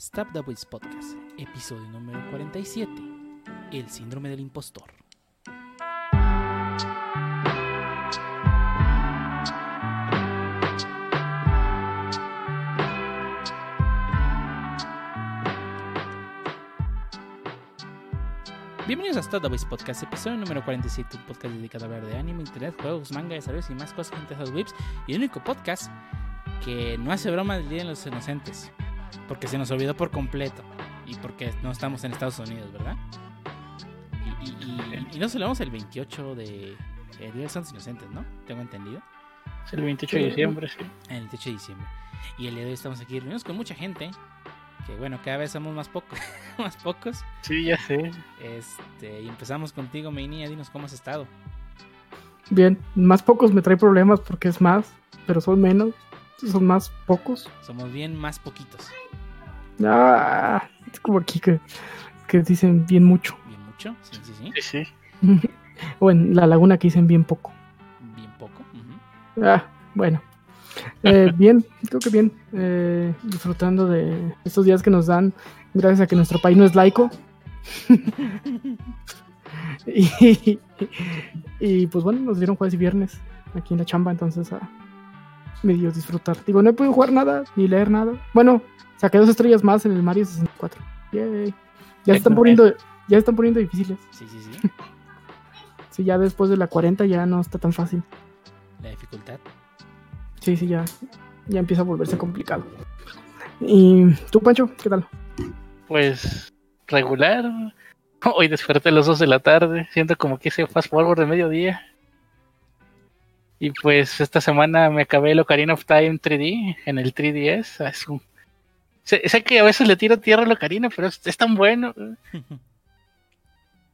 Stop the Voice Podcast, episodio número 47, El síndrome del impostor. Bienvenidos a Stop the Voice Podcast, episodio número 47, un podcast dedicado a hablar de anime, internet, juegos, manga, desarrollos y más cosas entre esos whips, y el único podcast que no hace broma del Día de los Inocentes, porque se nos olvidó por completo, y porque no estamos en Estados Unidos, ¿verdad? Y, y- y- y no celebramos el 28 de el Día de los Santos Inocentes, ¿no? Tengo entendido. Es el 28 de diciembre, sí. El 28 de diciembre. Y el día de hoy estamos aquí reunidos con mucha gente, que bueno, cada vez somos más pocos, más pocos. Sí, ya sé. Este, y empezamos contigo, Meinía, dinos cómo has estado. Bien, más pocos me trae problemas porque es más, pero son menos, son más pocos. Somos bien más poquitos. Ah, es como aquí que, que dicen bien mucho. Bien mucho, sí, sí, sí. Sí, sí. o en la laguna que dicen bien poco. Bien poco. ujú. Ah, bueno. Eh, bien, creo que bien. Eh, disfrutando de estos días que nos dan, gracias a que nuestro país no es laico. y, y, pues bueno, nos dieron jueves y viernes aquí en la chamba, entonces a medio disfrutar. Digo, no he podido jugar nada ni leer nada. Bueno, saqué dos estrellas más en el Mario 64. Yay. Ya se están poniendo, ya se están poniendo difíciles. Sí, sí, sí. Sí, ya después de la 40 ya no está tan fácil. La dificultad. Sí, sí, ya, ya empieza a volverse complicado. ¿Y tú, Pancho? ¿Qué tal? Pues regular. Hoy desperté a las 2 de la tarde. Siento como que hice fast forward de mediodía. Y pues esta semana me acabé el Ocarina of Time 3D en el 3DS. Es un- Sé, sé que a veces le tiro tierra al Ocarina, pero es, es tan bueno.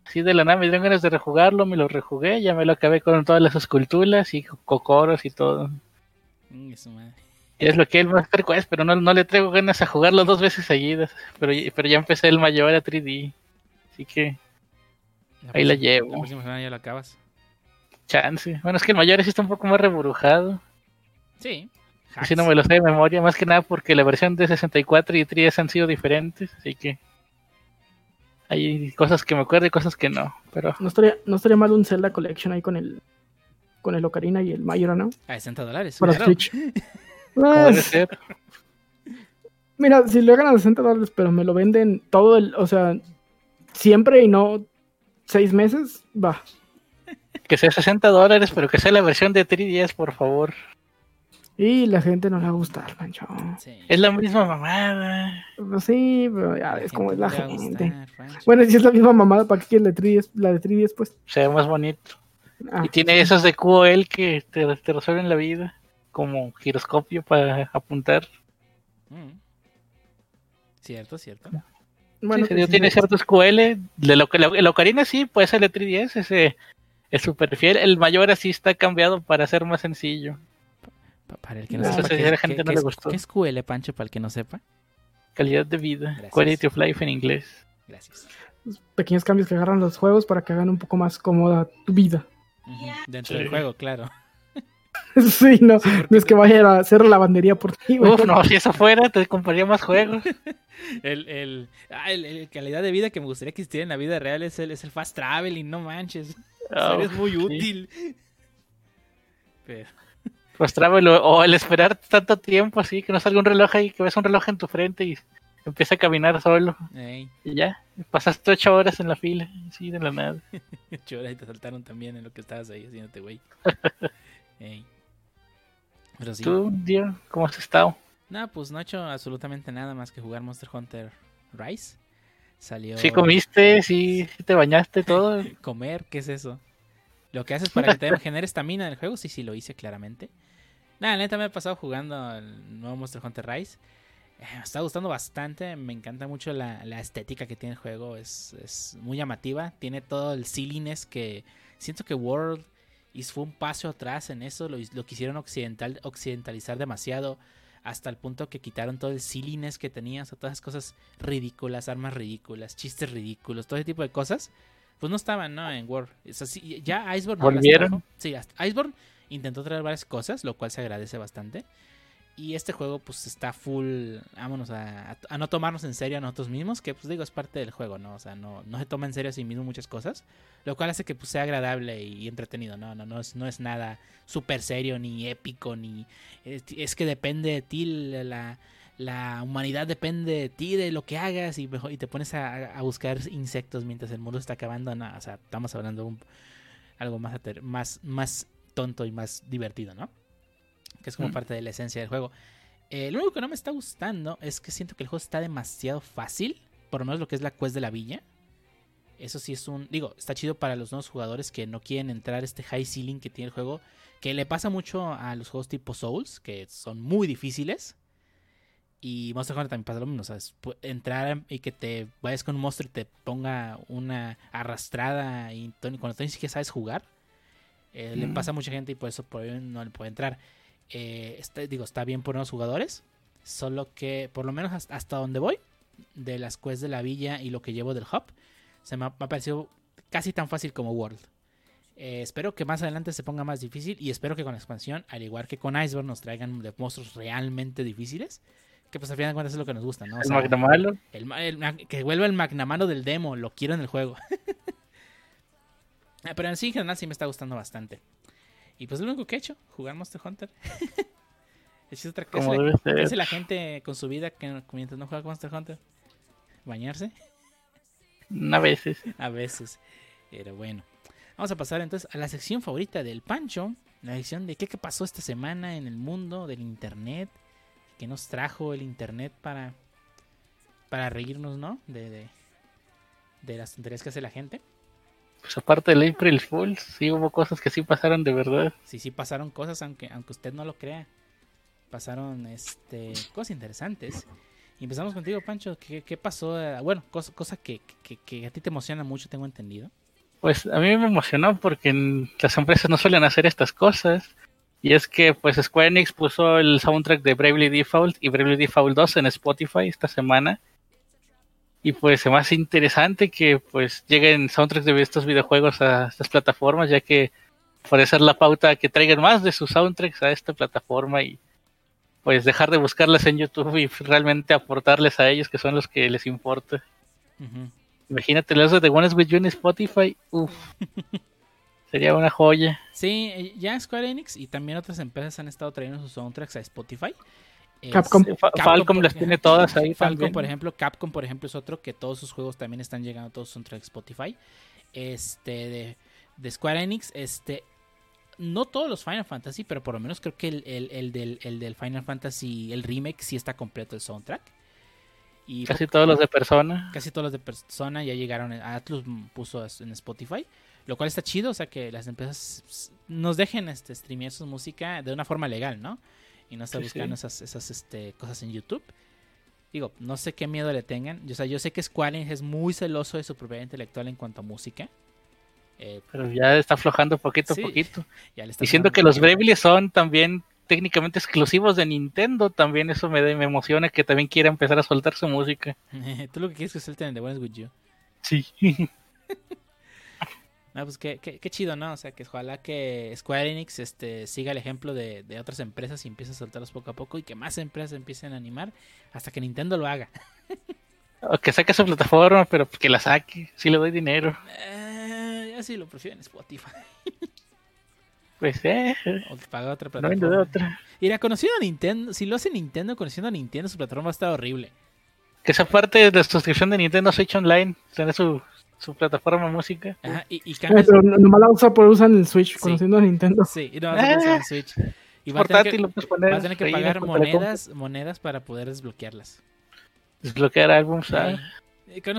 Así de la nada me dieron ganas de rejugarlo, me lo rejugué, ya me lo acabé con todas las esculturas y cocoros y todo. Mm, es su madre. Y es lo que el Master Quest, pero no, no le traigo ganas a jugarlo dos veces seguidas. Pero, pero ya empecé el mayor a 3D. Así que Ahí la llevo. La próxima semana ya lo acabas. Chance. Bueno, es que el mayor sí está un poco más reburujado. Sí. Así no me lo sé de memoria, más que nada porque la versión de 64 y 3DS han sido diferentes. Así que hay cosas que me acuerdo y cosas que no. Pero No estaría, no estaría mal un Zelda Collection ahí con el con el Ocarina y el Majora, ¿no? A 60 dólares. Para claro. Switch. debe ser. mira, si lo hagan a 60 dólares, pero me lo venden todo el, o sea, siempre y no seis meses, va. Que sea 60 dólares, pero que sea la versión de 3DS, por favor. Y la gente no le va a gustar, Pancho. Sí. Es la misma mamada. Pues sí, pero ya ves cómo es la gente. gustar. Bueno, si es la misma mamada, ¿para qué quieres la de 3DS, la de 3DS pues? Se ve más bonito. Ah, Y tiene esos de QOL que te, te resuelven la vida. Como giroscopio para apuntar. Mm. Cierto, cierto. bueno, Sí, sí, sí, tiene sí. ciertos QL. De lo que la- el Ocarina sí puede ser el 3DS, ese es súper fiel. El mayor así está cambiado para ser más sencillo. Pa- Para el que no No, sepa, ese ¿qué, a la gente qué- no qué le es- gustó. qué es QL, Pancho, para el que no sepa? Calidad de vida, Gracias. quality of life en inglés. Gracias. pequeños cambios que agarran los juegos para que hagan un poco más cómoda tu vida. Ujú, Dentro Sí. del juego, claro. sí, no, Sí, no es que vaya a hacer lavandería por ti. Uf, no, si eso fuera, te compraría más juegos. El, el, ah, el- el calidad de vida que me gustaría que existiera en la vida real es el, es el fast traveling, no manches. Ah, es muy sí. útil. Pero, Pues travel, o, el esperar tanto tiempo así, que no salga un reloj ahí, que ves un reloj en tu frente y empieza a caminar solo. ey, Y ya, pasaste ocho horas en la fila, así de la nada. chora, y te saltaron también en lo que estabas ahí haciéndote, güey. Pero sí. ¿Tú, Dio, cómo has estado? No, pues no he hecho absolutamente nada más que jugar Monster Hunter Rise. Salió. ¿Sí comiste? ¿Sí, te bañaste todo? comer, ¿qué es eso? Lo que haces para que te genere estamina en el juego, sí, sí lo hice claramente. Nada, la neta me ha pasado jugando el nuevo Monster Hunter Rise. Eh, me está gustando bastante, me encanta mucho la, la estética que tiene el juego, es, es muy llamativa, tiene todo el silliness que siento que World fue un paso atrás en eso, lo, lo quisieron occidental, occidentalizar demasiado hasta el punto que quitaron todo el silliness que tenía, o todas esas cosas ridículas, armas ridículas, chistes ridículos, todo ese tipo de cosas pues no estaban, ¿no? En War. Es así, ya Iceborne ¿Volvieron? Sí, Iceborne intentó traer varias cosas, lo cual se agradece bastante. Y este juego pues está full, vámonos a, no tomarnos en serio a nosotros mismos, que pues digo es parte del juego, ¿no? O sea, no, no se toma en serio a sí mismo muchas cosas, lo cual hace que pues sea agradable y entretenido, ¿no? No, no, es, no es nada súper serio ni épico, ni... Es, que depende de ti, la, la humanidad depende de ti, de lo que hagas y, y te pones a, a, buscar insectos mientras el mundo está acabando, no, o sea, estamos hablando de un, algo más, más, más tonto y más divertido, ¿no? Que es como mm. parte de la esencia del juego. Eh, lo único que no me está gustando es que siento que el juego está demasiado fácil, por lo menos lo que es la quest de la villa. Eso sí es un, digo, está chido para los nuevos jugadores que no quieren entrar a este high ceiling que tiene el juego, que le pasa mucho a los juegos tipo Souls, que son muy difíciles. Y Monster Hunter también pasa lo mismo, ¿sabes? Entrar y que te vayas con un monstruo y te ponga una arrastrada y cuando tú ni siquiera sabes jugar. Eh, Le mm. pasa a mucha gente y por eso no le puede entrar. Eh, está, digo, está bien por unos jugadores. Solo que, por lo menos hasta, donde voy, de las quests de la villa y lo que llevo del hub, se me ha, parecido casi tan fácil como World. Eh, espero que más adelante se ponga más difícil y espero que con la expansión, al igual que con Iceberg, nos traigan de monstruos realmente difíciles. Que pues al final de cuentas es lo que nos gusta, ¿no? el que vuelva el Magnamano del demo, lo quiero en el juego. Ah, pero en sí, en general, sí me está gustando bastante. Y pues lo único que he hecho, jugar Monster Hunter. es otra cosa. ¿Qué hace la gente con su vida que mientras no juega Monster Hunter? ¿Bañarse? A veces. A veces. Pero bueno. Vamos a pasar entonces a la sección favorita del Pancho. La sección de qué, qué pasó esta semana en el mundo del Internet. Que nos trajo el Internet para, para reírnos, ¿no? De, de, de las tonterías que hace la gente pues aparte del April Fools, sí hubo cosas que sí pasaron de verdad. Sí, sí pasaron cosas, aunque, aunque usted no lo crea. Pasaron este cosas interesantes. Y empezamos contigo, Pancho. ¿Qué, qué pasó? Bueno, cosas cosa que, que, a ti te emociona mucho, tengo entendido. Pues a mí me emocionó porque las empresas no suelen hacer estas cosas. Y es que pues Square Enix puso el soundtrack de Bravely Default y Bravely Default 2 en Spotify esta semana y pues se me hace interesante que pues lleguen soundtracks de estos videjuegos a estas plataformas, ya que puede ser la pauta que traigan más de sus soundtracks a esta plataforma y pues dejar de buscarlas en YouTube y realmente aportarles a ellos que son los que les importa. Imagínate los de One With You en Spotify, uff, sería una joya. Sí, eh, ya Square Enix y también otras empresas han estado trayendo sus soundtracks a Spotify. Capcom. Falcom las tiene todas ahí. Falcom, por ejemplo, Capcom, por ejemplo, es otro que todos sus juegos también están llegando, todos son track Spotify. Este, de, Square Enix, este, no todos los Final Fantasy, pero por lo menos creo que el, del, Final Fantasy, el remake, sí está completo el soundtrack. Y casi todos los de Persona. Casi todos los de Persona ya llegaron. Atlus puso en Spotify. Lo cual está chido, o sea que las empresas nos dejen este, streamear su música de una forma legal, ¿no? Y no está buscando esas, esas este, cosas en YouTube. Digo, no sé qué miedo le tengan. O sea, yo sé que Square Enix es muy celoso de su propiedad intelectual en cuanto a música. Eh, pero ya está aflojando poquito a poquito. Diciendo que los Bravely son también técnicamente exclusivos de Nintendo, también eso me, me emociona que también quiera empezar a soltar su música. Tú lo que quieres es que suelten The Ones With You. Sí. No, pues qué, qué, chido, ¿no? O sea, que ojalá que Square Enix este, siga el ejemplo de, otras empresas y empiece a soltarlos poco a poco y que más empresas empiecen a animar hasta que Nintendo lo haga. O que saque su plataforma, pero que la saque, si le doy dinero. Eh, yo sí lo prefiero en Spotify. Pues eh. O que paga otra plataforma. No otra. Mira, conociendo a Nintendo, si lo hace Nintendo, conociendo a Nintendo, su plataforma está horrible. Que esa parte de la suscripción de Nintendo Switch Online, tiene su su plataforma de música. Ajá, y, y cambias... Pero nomás la usa por usar el Switch, conociendo a Nintendo. Sí, y no usar el Switch. Y va a tener que, va a tener que pagar monedas, monedas para poder desbloquearlas. Desbloquear álbumes. Ah.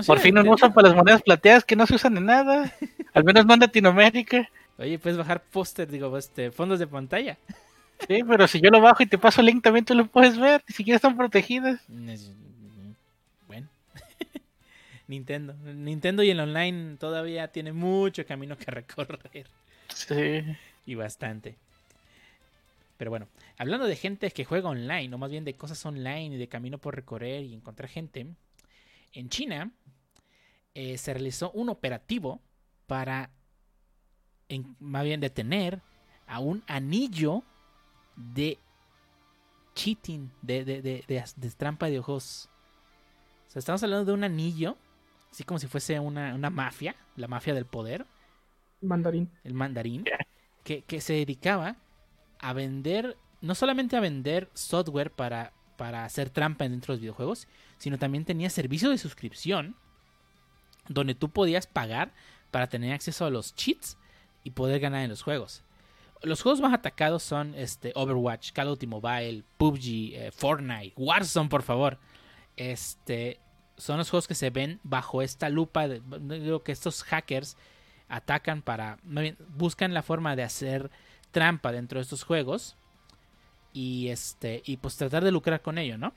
Por fin no usan para las monedas plateadas que no se usan en nada. Al menos no en Latinoamérica. Oye, puedes bajar póster, digo, este, fondos de pantalla. Sí, pero si yo lo bajo y te paso el link también tú lo puedes ver. Ni siquiera están protegidas. Nintendo. Nintendo y el online todavía tiene mucho camino que recorrer. Sí. Y bastante. Pero bueno, hablando de gente que juega online, o más bien de cosas online y de camino por recorrer y encontrar gente, en China eh, se realizó un operativo para, más bien, detener a un anillo de cheating, de, de, de, de, de trampa de ojos. O sea, estamos hablando de un anillo, así como si fuese una, una mafia, la mafia del poder, Mandarín. el mandarín, que, que se dedicaba a vender, no solamente a vender software para, para hacer trampa dentro de los videojuegos, sino también tenía servicio de suscripción donde tú podías pagar para tener acceso a los cheats y poder ganar en los juegos. Los juegos más atacados son este, Overwatch, Call of Duty Mobile, PUBG, eh, Fortnite, Warzone, por favor. Este, son los juegos que se ven bajo esta lupa. De, digo que estos hackers atacan para. buscan la forma de hacer trampa dentro de estos juegos. Y este. Y pues tratar de lucrar con ello, ¿no?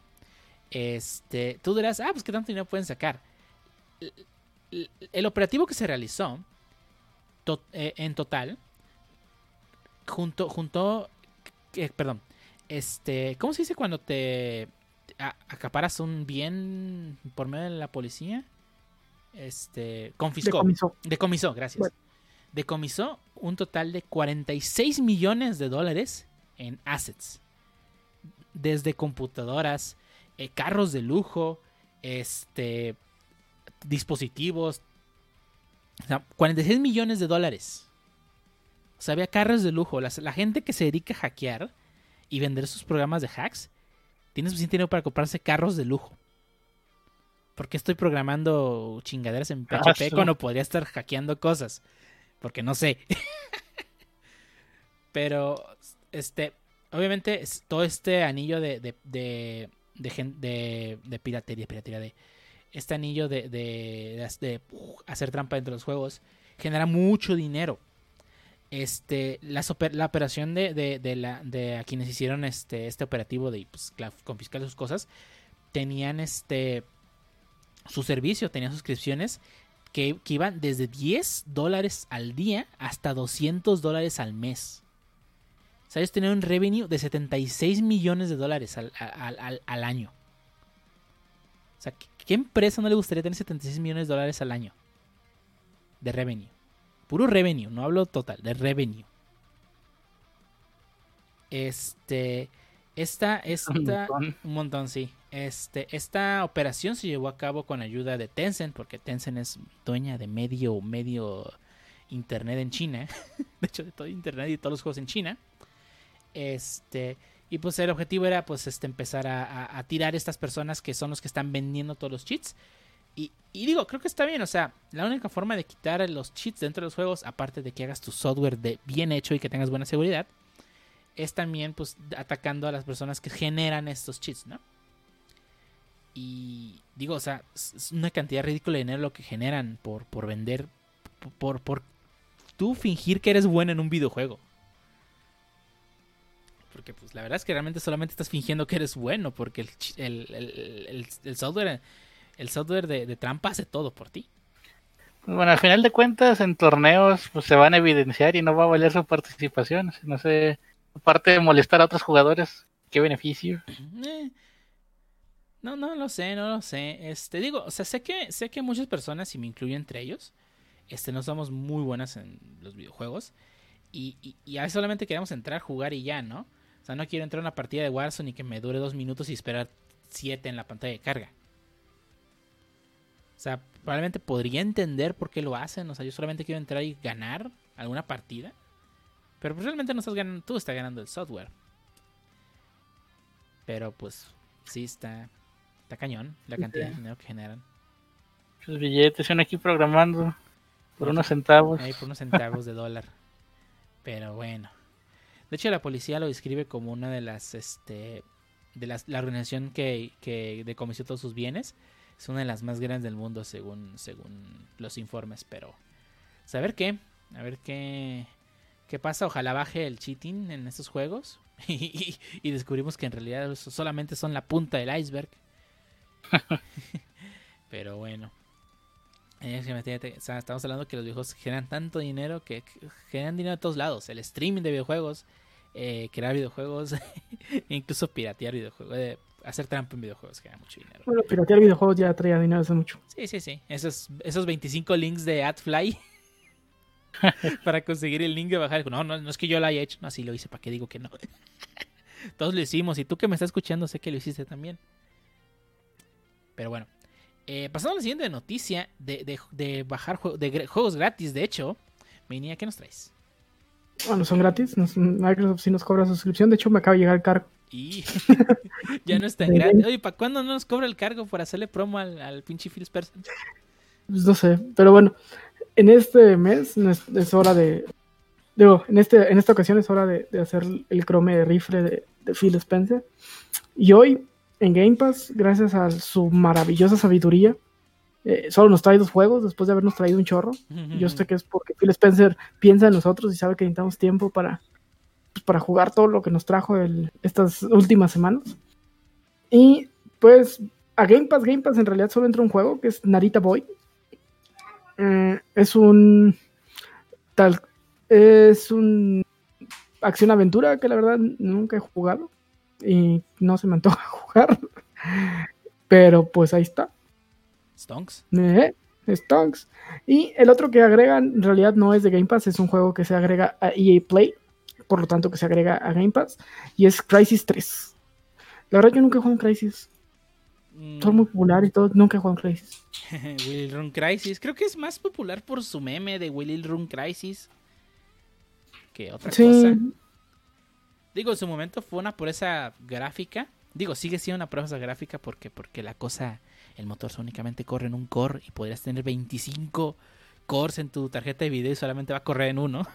Este. Tú dirás, ah, pues qué tanto dinero pueden sacar. El, operativo que se realizó. Eh, en total. Junto. Junto. Eh, perdón. Este. ¿Cómo se dice cuando te acaparas un bien por medio de la policía? Este. Confiscó. Decomisó. Decomisó, gracias. Bueno. Decomisó un total de 46 millones de dólares en assets. Desde computadoras, eh, carros de lujo, este, dispositivos. O sea, 46 millones de dólares. O sea, había carros de lujo. Las- la gente que se dedica a hackear y vender sus programas de hacks tiene suficiente dinero para comprarse carros de lujo. ¿Por qué estoy programando chingaderas en Ah, PHP sí. cuando podría estar hackeando cosas? Porque no sé. Pero, este, obviamente, todo este anillo de, de, de, de, piratería, piratería, de este anillo de, de, hacer trampa dentro de los juegos, genera mucho dinero. Este, las la operación de, de, de la, de a quienes hicieron este, este operativo de pues, confiscar sus cosas, tenían este su servicio, tenían suscripciones que, que iban desde 10 dólares al día hasta 200 dólares al mes. O sea, ellos tenían un revenue de 76 millones de dólares al, al- al- año. O sea, ¿qué, qué empresa no le gustaría tener 76 millones de dólares al año? De revenue. Puro revenue, no hablo total, de revenue. Este. Esta, esta, Un montón. un montón, sí. Este, esta operación se llevó a cabo con ayuda de Tencent, porque Tencent es dueña de medio, medio internet en China. de hecho, de todo internet y de todos los juegos en China. Este, y pues el objetivo era pues este empezar a, a- a tirar estas personas que son los que están vendiendo todos los cheats. Y, digo, creo que está bien, o sea, la única forma de quitar los cheats dentro de los juegos, aparte de que hagas tu software de bien hecho y que tengas buena seguridad, es también pues atacando a las personas que generan estos cheats, ¿no? Y digo, o sea, es una cantidad ridícula de dinero lo que generan por, por vender, por, por, tú fingir que eres bueno en un videojuego. Porque pues la verdad es que realmente solamente estás fingiendo que eres bueno, porque el- el- el software, el software de, de trampa hace todo por ti. Bueno, al final de cuentas, en torneos pues se van a evidenciar y no va a valer su participación. No sé, aparte de molestar a otros jugadores, ¿qué beneficio? Eh, No, no lo sé, no lo sé. Este, digo, o sea, sé que, sé que muchas personas, y me incluyo entre ellos, este, no somos muy buenas en los videojuegos. Y, y, y a veces solamente queremos entrar, jugar y ya, ¿no? O sea, no quiero entrar a una partida de Warzone y que me dure dos minutos y esperar siete en la pantalla de carga. O sea, probablemente podría entender por qué lo hacen. O sea, yo solamente quiero entrar y ganar alguna partida. Pero pues realmente no estás ganando, tú estás ganando el software. Pero pues sí está, está cañón la cantidad de dinero que generan. Sus billetes, uno aquí programando por unos centavos. Ahí por unos centavos de dólar. Pero bueno. De hecho, la policía lo describe como una de las, este, de las, la organización que, que decomisó todos sus bienes. Es una de las más grandes del mundo según, según los informes. Pero, pues, a ver qué, a ver qué, qué pasa. Ojalá baje el cheating en estos juegos. Y, y descubrimos que en realidad solamente son la punta del iceberg. Pero bueno. Eh, estamos hablando que los videojuegos generan tanto dinero que generan dinero de todos lados. El streaming de videojuegos, eh, crear videojuegos, incluso piratear videojuegos, eh, hacer trampa en videojuegos genera mucho dinero. Bueno, piratear videojuegos ya traía dinero hace mucho. Sí, sí, sí. Esos, esos 25 links de AdFly para conseguir el link de bajar. No, no, no es que yo lo haya hecho. No, sí lo hice, ¿para qué digo que no? Todos lo hicimos y tú que me estás escuchando sé que lo hiciste también. Pero bueno, eh, pasando a la siguiente noticia de, de- de bajar de juegos gratis, de hecho, Menia, ¿qué nos traes? Bueno, son gratis. nos- Microsoft sí nos cobra suscripción. De hecho, me acaba de llegar el cargo. Y ya no es tan De gratis. Oye, ¿para cuándo no nos cobra el cargo por hacerle promo al, al pinche Phil Spencer? Pues no sé. Pero bueno, en este mes es, hora de. Digo, en, este, en esta ocasión es hora de, de hacer el rifle de, de Phil Spencer. Y hoy, en Game Pass, gracias a su maravillosa sabiduría, eh, solo nos trae dos juegos después de habernos traído un chorro. Yo sé que es porque Phil Spencer piensa en nosotros y sabe que necesitamos tiempo para, pues, para jugar todo lo que nos trajo el- estas últimas semanas. Y pues a Game Pass, Game Pass en realidad solo entra un juego que es Narita Boy. Eh, es un tal es un acción aventura que la verdad nunca he jugado y no se me antoja jugar. Pero pues ahí está. Stonks. Eh, Stonks. Y el otro que agregan en realidad no es de Game Pass, es un juego que se agrega a EA Play, por lo tanto que se agrega a Game Pass, y es Crisis 3. La verdad yo nunca he jugado en Crisis, Mm, son muy popular y todo, nunca he jugado en Crisis. Willy Run Crisis. Creo que es más popular por su meme de Willy Run Crisis que otra Sí, cosa. Digo, en su momento fue una pureza gráfica. Digo, sigue siendo una pureza gráfica porque, porque la cosa, el motor únicamente corre en un core y podrías tener 25 cores en tu tarjeta de video y solamente va a correr en uno.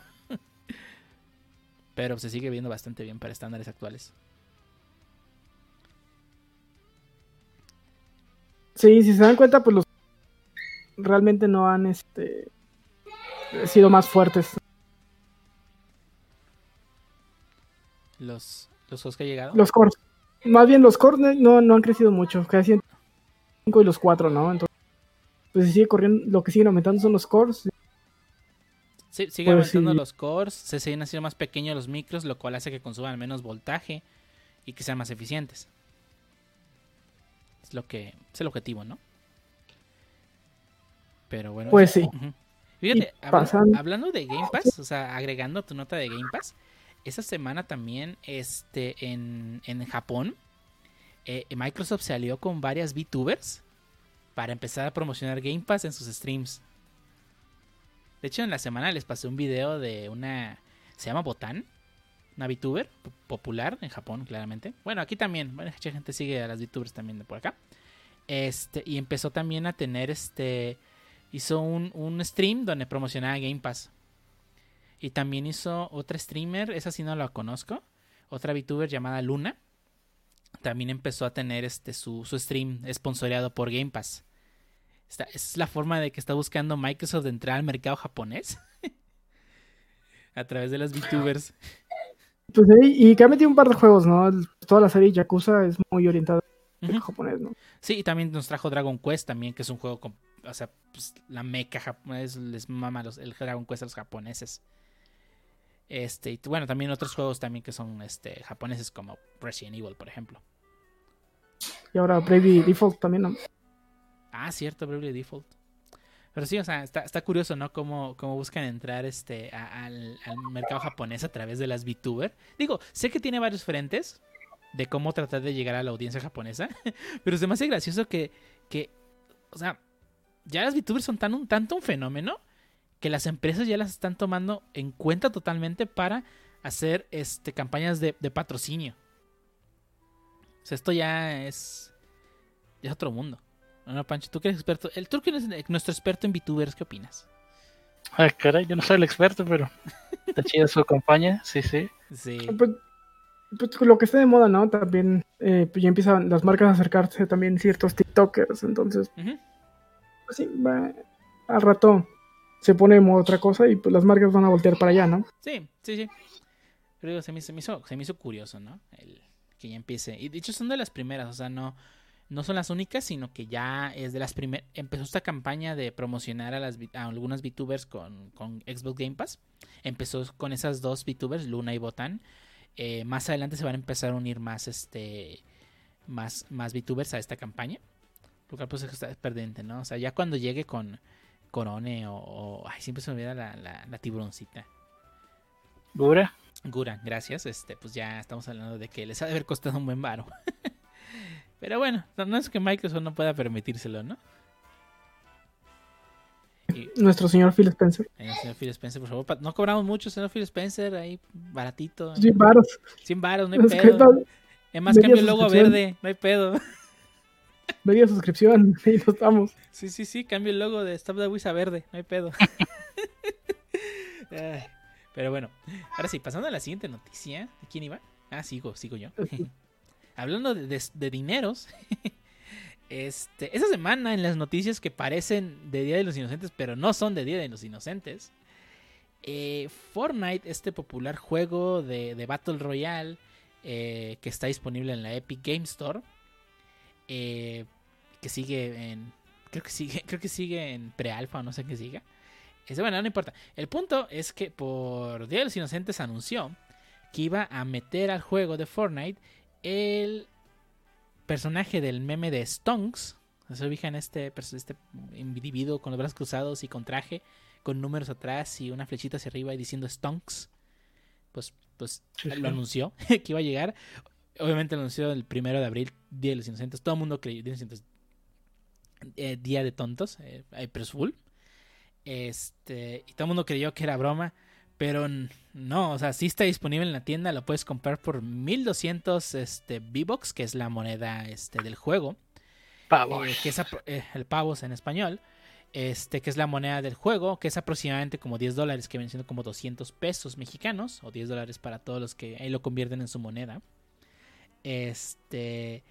Pero se sigue viendo bastante bien para estándares actuales. sí, si se dan cuenta, pues los realmente no han este sido más fuertes. Los, los juegos que han llegado. Los cores. Más bien los cores no, no han crecido mucho, casi en 5 y los 4, ¿no? Entonces, pues si sigue corriendo, lo que siguen aumentando son los cores. Sí, siguen Pues aumentando sí. los cores, se siguen haciendo más pequeños los micros, lo cual hace que consuman menos voltaje y que sean más eficientes. Es lo que es el objetivo, ¿no? Pero bueno. Pues sí. Fíjate, pasan- hablando de Game Pass, o sea, agregando tu nota de Game Pass, esta semana también este, en, en Japón, eh, Microsoft se alió con varias VTubers para empezar a promocionar Game Pass en sus streams. De hecho, en la semana les pasé un video de una. Se llama Botan. Una VTuber po- popular en Japón, claramente. Bueno, aquí también. Bueno, mucha gente sigue a las VTubers también de por acá. Este, y empezó también a tener este. Hizo un, un stream donde promocionaba Game Pass. Y también hizo otra streamer, esa sí no la conozco. Otra VTuber llamada Luna. También empezó a tener este su, su stream esponsoreado por Game Pass. Esta- es la forma de que está buscando Microsoft de entrar al mercado japonés. a través de las VTubers. Pues, sí, y que ha metido un par de juegos, ¿no? Toda la serie Yakuza es muy orientada al Ujú. japonés, ¿no? Sí, y también nos trajo Dragon Quest también, que es un juego con, o sea, pues, la meca japonés, les mama los, el Dragon Quest a los japoneses. Este, y bueno, también otros juegos también que son este japoneses como Resident Evil, por ejemplo. Y ahora Bravely Default también, ¿no? Ah, cierto, Bravely Default. Pero sí, o sea, está, curioso, ¿no? Cómo, cómo buscan entrar este al, mercado japonés a través de las VTuber. Digo, sé que tiene varios frentes de cómo tratar de llegar a la audiencia japonesa, pero se me hace gracioso que, que o sea, ya las VTubers son tan un, tanto un fenómeno que las empresas ya las están tomando en cuenta totalmente para hacer este campañas de, de patrocinio. O sea, esto ya es, ya es otro mundo. No, no, Pancho, tú que eres experto. El turco es nuestro experto en VTubers, ¿qué opinas? Ay, caray, yo no soy el experto, pero está chida su campaña, sí, sí. Sí. Pues, pues, lo que está de moda, ¿no? También eh, pues ya empiezan las marcas a acercarse también ciertos TikTokers, entonces, Ujú. pues sí, va- al rato se pone de moda otra cosa y pues las marcas van a voltear para allá, ¿no? Sí, sí, sí. Pero digo, se me, se me hizo, se me hizo curioso, ¿no? El, que ya empiece. Y de hecho son de las primeras, o sea, no, no son las únicas, sino que ya es de las primeras. Empezó esta campaña de promocionar a, las, a algunas VTubers con, con Xbox Game Pass. Empezó con esas dos VTubers, Luna y Botan. Eh, más adelante se van a empezar a unir más, este, más, más VTubers a esta campaña. Lo cual pues está pendiente, ¿no? O sea, ya cuando llegue con Corone o, o- ay, siempre se me olvida la, la, la tiburoncita. Gura. Gura, gracias. Este, pues ya estamos hablando de que les ha de haber costado un buen varo. Pero bueno, no es que Microsoft no pueda permitírselo, ¿no? Y, Nuestro señor Phil Spencer. Eh, señor Phil Spencer, por favor. No cobramos mucho, señor Phil Spencer, ahí baratito. 100 varos. 100 varos, no hay pedo. Es más, cambio el logo a verde, no hay pedo. Media suscripción, y no estamos. Sí, sí, sí, cambio el logo de Stop the Wiz a verde, no hay pedo. Pero bueno, ahora sí, pasando a la siguiente noticia. ¿De quién iba? Ah, sigo, sigo yo. Hablando de, de, dineros, este, esa semana en las noticias que parecen de Día de los Inocentes, pero no son de Día de los Inocentes, eh, Fortnite, este popular juego de, de Battle Royale eh, que está disponible en la Epic Game Store, eh, que sigue en, creo que sigue, creo que sigue en pre-alpha o no sé qué siga. Es, bueno, no importa. El punto es que por Día de los Inocentes anunció que iba a meter al juego de Fortnite el personaje del meme de Stonks. Se ubica en este, este individuo con los brazos cruzados y con traje, con números atrás y una flechita hacia arriba y diciendo Stonks. Pues, pues sí, lo anunció que iba a llegar. Obviamente lo anunció el primero de abril, Día de los Inocentes. Todo el mundo creyó, Día de, Inocentes, eh, Día de Tontos, eh, April Fool. Este, y todo el mundo creyó que era broma. Pero no, o sea, sí está disponible en la tienda, lo puedes comprar por 1200 este, V-Bucks, que es la moneda este, del juego. Pavos. Eh, que es eh, el pavos en español. Este, que es la moneda del juego, que es aproximadamente como 10 dólares, que viene siendo como 200 pesos mexicanos, o 10 dólares para todos los que ahí lo convierten en su moneda. Este.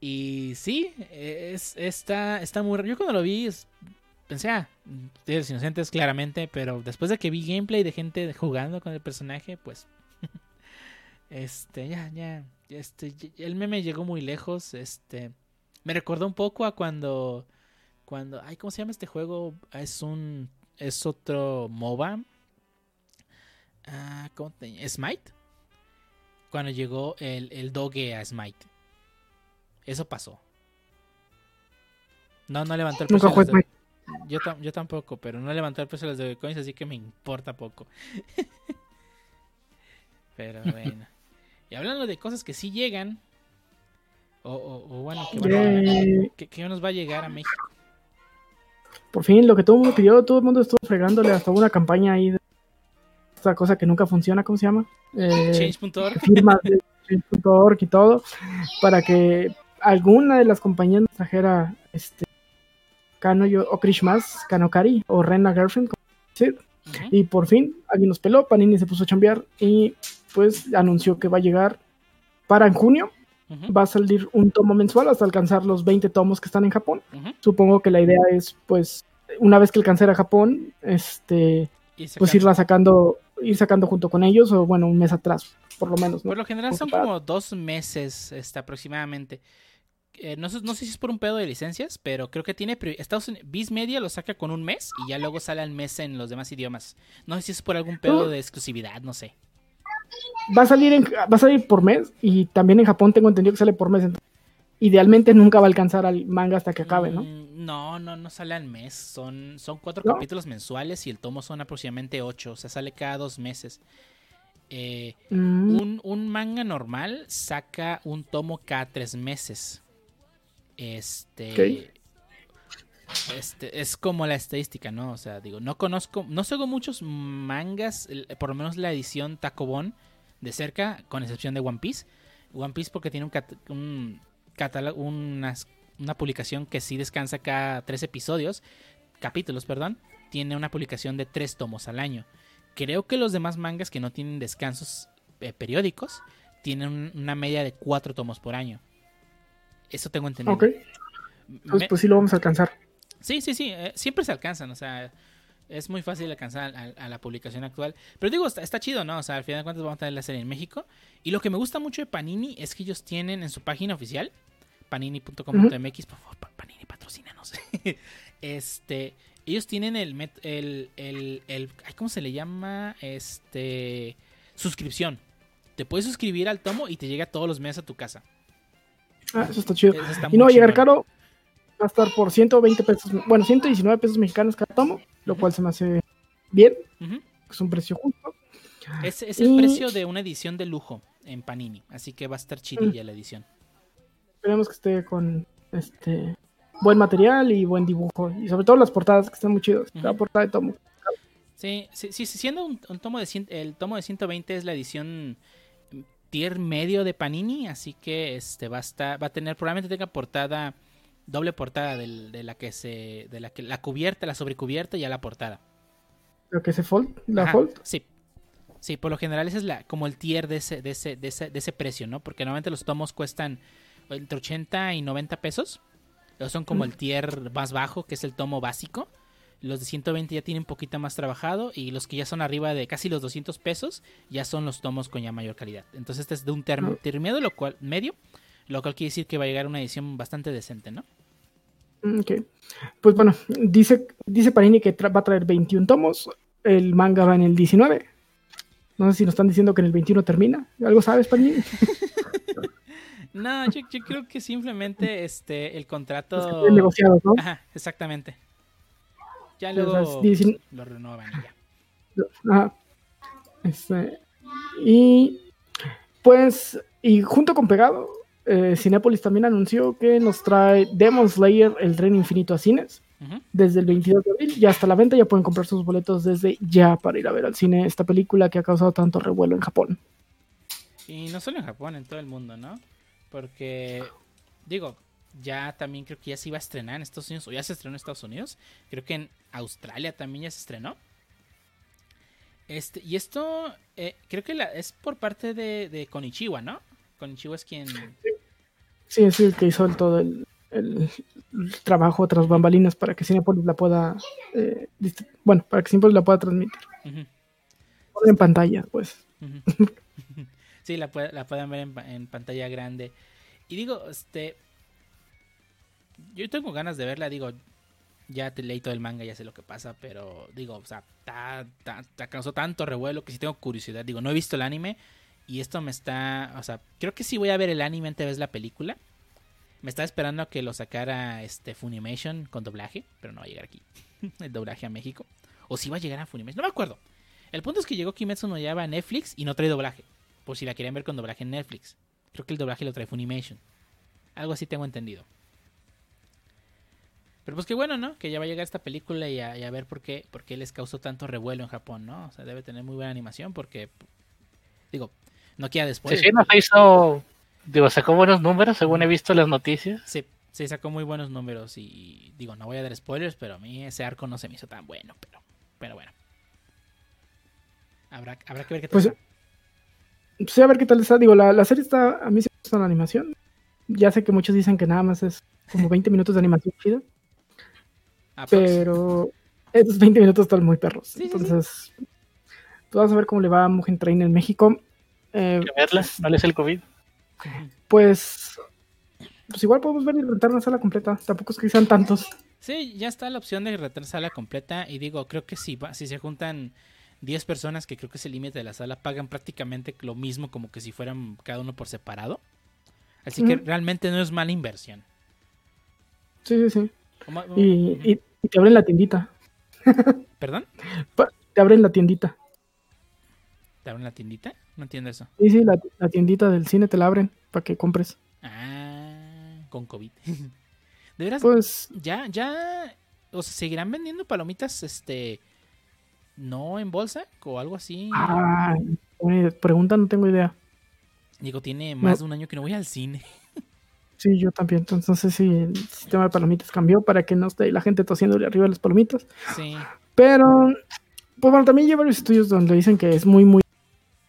Y sí, es, está, está muy. Yo cuando lo vi, es, pensé, ah, de los inocentes claramente, pero después de que vi gameplay de gente jugando con el personaje, pues este ya ya este el meme llegó muy lejos, este me recordó un poco a cuando cuando ay, ¿cómo se llama este juego? Es un es otro MOBA. Ah, ¿cómo te, Smite. Cuando llegó el, el doge a Smite. Eso pasó. No, no levantó el Nunca fue Smite. Yo, yo, tampoco, pero no levantó el precio de los Dogecoins, así que me importa poco. pero bueno. Y hablando de cosas que sí llegan, o, o, o bueno, que, que, nos va a llegar a México. Por fin, lo que todo el mundo pidió, todo el mundo estuvo fregándole hasta una campaña ahí de esta cosa que nunca funciona, ¿cómo se llama? Eh, Change.org. Firmas de Change.org y todo, para que alguna de las compañías trajera este Kano o Krishmas, Kanokari o Rena Girlfriend, ¿sí? uh -huh. y por fin alguien nos peló, Panini se puso a chambear y pues anunció que va a llegar para en junio, uh -huh. va a salir un tomo mensual hasta alcanzar los 20 tomos que están en Japón. Uh -huh. Supongo que la idea es pues una vez que alcance a Japón, este pues irla sacando ir sacando junto con ellos o bueno, un mes atrás, por lo menos. ¿no? Por lo general son como dos meses este, aproximadamente. Eh, no, no, sé si es por un pedo de licencias, pero creo que tiene Estados Unidos, Viz Media lo saca con un mes y ya luego sale al mes en los demás idiomas. No sé si es por algún pedo de exclusividad, no sé. Va a salir en, va a salir por mes y también en Japón tengo entendido que sale por mes. Entonces, idealmente nunca va a alcanzar al manga hasta que acabe, ¿no? Mm, no, no, no sale al mes. Son, son cuatro ¿No? capítulos mensuales y el tomo son aproximadamente ocho. O sea, sale cada dos meses. Eh, mm. un, un manga normal saca un tomo cada tres meses. Este, okay. este. Es como la estadística, ¿no? O sea, digo, no conozco. No sigo muchos mangas. Por lo menos la edición Takobon de cerca, con excepción de One Piece. One Piece porque tiene un, cat, un catálogo. Una, una publicación que sí descansa cada tres episodios. Capítulos, perdón. Tiene una publicación de tres tomos al año. Creo que los demás mangas que no tienen descansos eh, periódicos tienen una media de cuatro tomos por año. Eso tengo entendido. Ok. Pues, Me... pues sí lo vamos a alcanzar. Sí, sí, sí. Eh, siempre se alcanzan. O sea, es muy fácil alcanzar a, a, la publicación actual. Pero digo, está, está, chido, ¿no? O sea, al final de cuentas vamos a tener la serie en México. Y lo que me gusta mucho de Panini es que ellos tienen en su página oficial, panini.com.mx, uh -huh. por favor, Panini, patrocínanos. este, ellos tienen el, el, el, el, ¿cómo se le llama? Este, suscripción. Te puedes suscribir al tomo y te llega todos los meses a tu casa. Ah, eso está chido. Eso está y no va a llegar caro. Va a estar por 120 pesos, bueno, 119 pesos mexicanos cada tomo, lo cual se me hace bien. Uh -huh. Es un precio justo. Es, es el Y- precio de una edición de lujo en Panini, así que va a estar chidilla la edición. Esperemos que esté con este buen material y buen dibujo. Y sobre todo las portadas que están muy chidas. La portada de tomo. Sí, sí, sí, sí, siendo un, un tomo de cien- el tomo de 120 es la edición tier medio de Panini, así que este va a estar, va a tener probablemente tenga portada doble portada del- de la que se de la que la cubierta, la sobrecubierta y ya la portada. Creo que ese fold, la Ajá, fold. Sí. Sí, por lo general ese es la, como el tier de ese, de ese, de ese, de ese precio, ¿no? Porque normalmente los tomos cuestan entre 80 y 90 pesos. Esos son como el tier más bajo, que es el tomo básico. Los de 120 ya tienen un poquito más trabajado y los que ya son arriba de casi los 200 pesos ya son los tomos con ya mayor calidad. Entonces este es de un term- tier medio, lo cual, medio, lo cual quiere decir que va a llegar una edición bastante decente, ¿no? Mm, Ok. Pues bueno, dice, dice Panini que va a traer 21 tomos. El manga va en el 19. No sé si nos están diciendo que en el 21 termina. ¿Algo sabes, Panini? No, yo, yo creo que simplemente este el que contrato... tienen negociados, ¿no? Ajá, exactamente. Ya luego lo renovan y ya. Este, y pues, y junto con Pegado, eh, Cinépolis también anunció que nos trae Demon Slayer, el tren infinito a cines, desde el 22 de abril y hasta la venta. Ya pueden comprar sus boletos desde ya para ir a ver al cine esta película que ha causado tanto revuelo en Japón. Y no solo en Japón, en todo el mundo, ¿no? Porque, digo, ya también creo que ya se iba a estrenar en Estados Unidos, o ya se estrenó en Estados Unidos. Creo que en Australia también ya se estrenó. Este, y esto, eh, creo que la- es por parte de, de Konichiwa, ¿no? Konichiwa es quien... Sí, es el que hizo el- todo el, el- trabajo tras bambalinas para que Cinépolis la pueda, eh, bueno, para que Cinépolis la pueda transmitir Poner en pantalla, pues. sí, la, la pueden ver en pantalla grande. Y digo, este... Yo tengo ganas de verla, digo, ya te leí todo el manga, ya sé lo que pasa, pero digo, o sea, ta, ta- causó tanto revuelo que sí tengo curiosidad. Digo, no he visto el anime y esto me está, o sea, creo que sí voy a ver el anime antes de ver la película. Me estaba esperando a que lo sacara este Funimation con doblaje, pero no va a llegar aquí. el doblaje a México. O si va a llegar a Funimation, no me acuerdo. El punto es que llegó Kimetsu no Yaiba a Netflix y no trae doblaje. Por si la querían ver con doblaje en Netflix. Creo que el doblaje lo trae Funimation. Algo así tengo entendido. Pero pues qué bueno, ¿no? Que ya va a llegar esta película y a, y a ver por qué, por qué les causó tanto revuelo en Japón, ¿no? O sea, debe tener muy buena animación porque, digo, no queda Sí, después. sí, nos hizo. Digo, sacó buenos números según he visto las noticias. Sí, sí, sacó muy buenos números y digo, no voy a dar spoilers, pero a mí ese arco no se me hizo tan bueno, pero, pero bueno. Habrá, habrá que ver qué tal. Pues, está. Sí, a ver qué tal está. Digo, la, la serie está, a mí sí me gusta la animación. Ya sé que muchos dicen que nada más es como 20 minutos de animación chida. Pero esos 20 minutos están muy perros. Sí, sí, sí. Entonces, pues vamos a ver cómo le va a Mugen Train en México. Eh, no les el COVID. pues, pues igual podemos ver y rentar una sala completa. Tampoco es que sean tantos. Sí, ya está la opción de retar sala completa y digo, creo que si, va- si se juntan 10 personas, que creo que es el límite de la sala, pagan prácticamente lo mismo como que si fueran cada uno por separado. Así que realmente no es mala inversión. Sí, sí, sí. Y, ujú. y- y te abren la tiendita. ¿Perdón? Te abren la tiendita. ¿Te abren la tiendita? No entiendo eso. Sí, sí, la, la tiendita del cine te la abren para que compres. Ah, con COVID. De veras, Pues, ya, ya, o sea, seguirán vendiendo palomitas, este, no en bolsa o algo así. ah, pregunta, no tengo idea. Digo, tiene más de un año que no voy al cine. Sí, yo también. Entonces, no sé si el sistema de palomitas cambió para que no esté la gente tosiéndole arriba de las palomitas. Sí. Pero, pues bueno, también hay varios estudios donde dicen que es muy, muy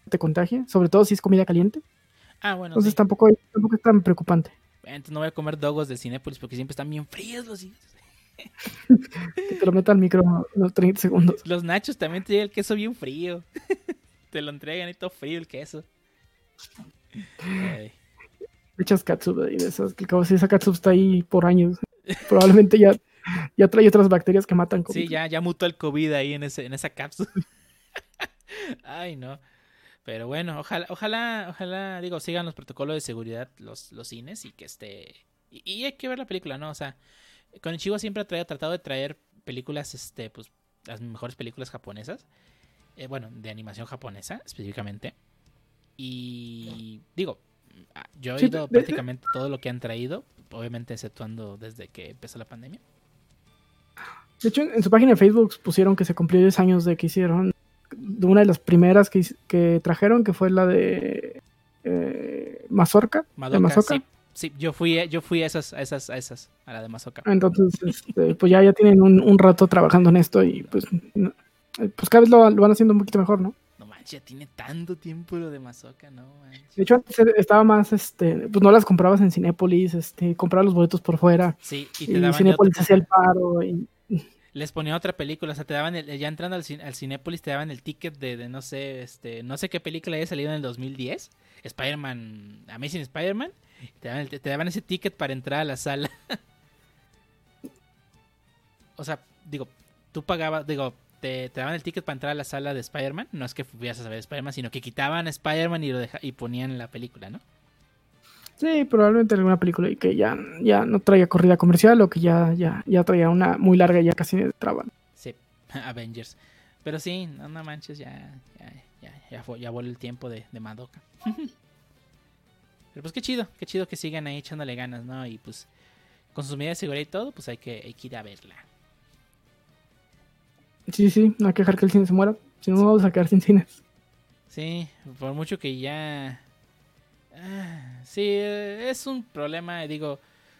te contagia, sobre todo si es comida caliente. Ah, bueno, Entonces sí. tampoco, tampoco es tan preocupante. Entonces no voy a comer dogos de Cinépolis porque siempre están bien fríos los Que te lo meta al micro unos 30 segundos. Los nachos también te llega el queso bien frío. te lo entregan y todo frío el queso. Ay. Le echas catsup y de esas, que cabo si esa catsup está ahí por años. Probablemente ya, ya trae otras bacterias que matan COVID. Sí, ya, ya mutó el COVID ahí en, ese, en esa cápsula. Ay, no. Pero bueno, ojalá, ojalá, ojalá, digo, sigan los protocolos de seguridad los, los cines y que esté... Y, y hay que ver la película, ¿no? O sea, Konichiwa siempre ha traído- tratado de traer películas, este, pues, las mejores películas japonesas. eh, bueno, de animación japonesa específicamente. Y digo, yo he Sí, de- de- prácticamente todo lo que han traído, obviamente exceptuando desde que empezó la pandemia. De hecho, en, su página de Facebook pusieron que se cumplió 10 años de que hicieron, de una de las primeras que, que trajeron, que fue la de eh, Mazorca. de Mazoka. sí, sí, yo fui, yo fui a esas, a esas, a esas, a la de Mazoka. Entonces, este, pues ya, ya tienen un, un rato trabajando en esto y pues, eh, pues cada vez lo, lo van haciendo un poquito mejor, ¿no? Ya tiene tanto tiempo lo de Mazoka, no manches. De hecho, antes estaba más, este, pues no las comprabas en Cinépolis, este, comprabas los boletos por fuera Sí, y y, te daban ya Cinépolis hacía el paro y les ponía otra película, o sea, te daban el- ya entrando al, al Cinépolis te daban el ticket de, de no sé, este, no sé qué película haya salido en el 2010, Spider-Man, Amazing Spider-Man, daban, te daban ese ticket para entrar a la sala. o sea, digo, tú pagabas, digo, te, te daban el ticket para entrar a la sala de Spider-Man, no es que fueras a saber Spider-Man, sino que quitaban a Spider-Man y lo deja- y ponían la película, ¿no? sí, probablemente alguna película y que ya, ya no traía corrida comercial o que ya, ya, ya traía una muy larga y ya casi me traban. Sí, Avengers. Pero sí, no, no manches, ya, ya, ya, ya, fue- ya voló el tiempo de, de Madoka. Pero pues qué chido, qué chido que sigan ahí echándole ganas, ¿no? Y pues con sus medidas de seguridad y todo, pues hay que, hay que ir a verla. Sí, sí, no hay que dejar que el cine se muera, si no nos vamos a quedar sin cines. Sí, por mucho que ya... Ah, sí, eh, es un problema, digo, o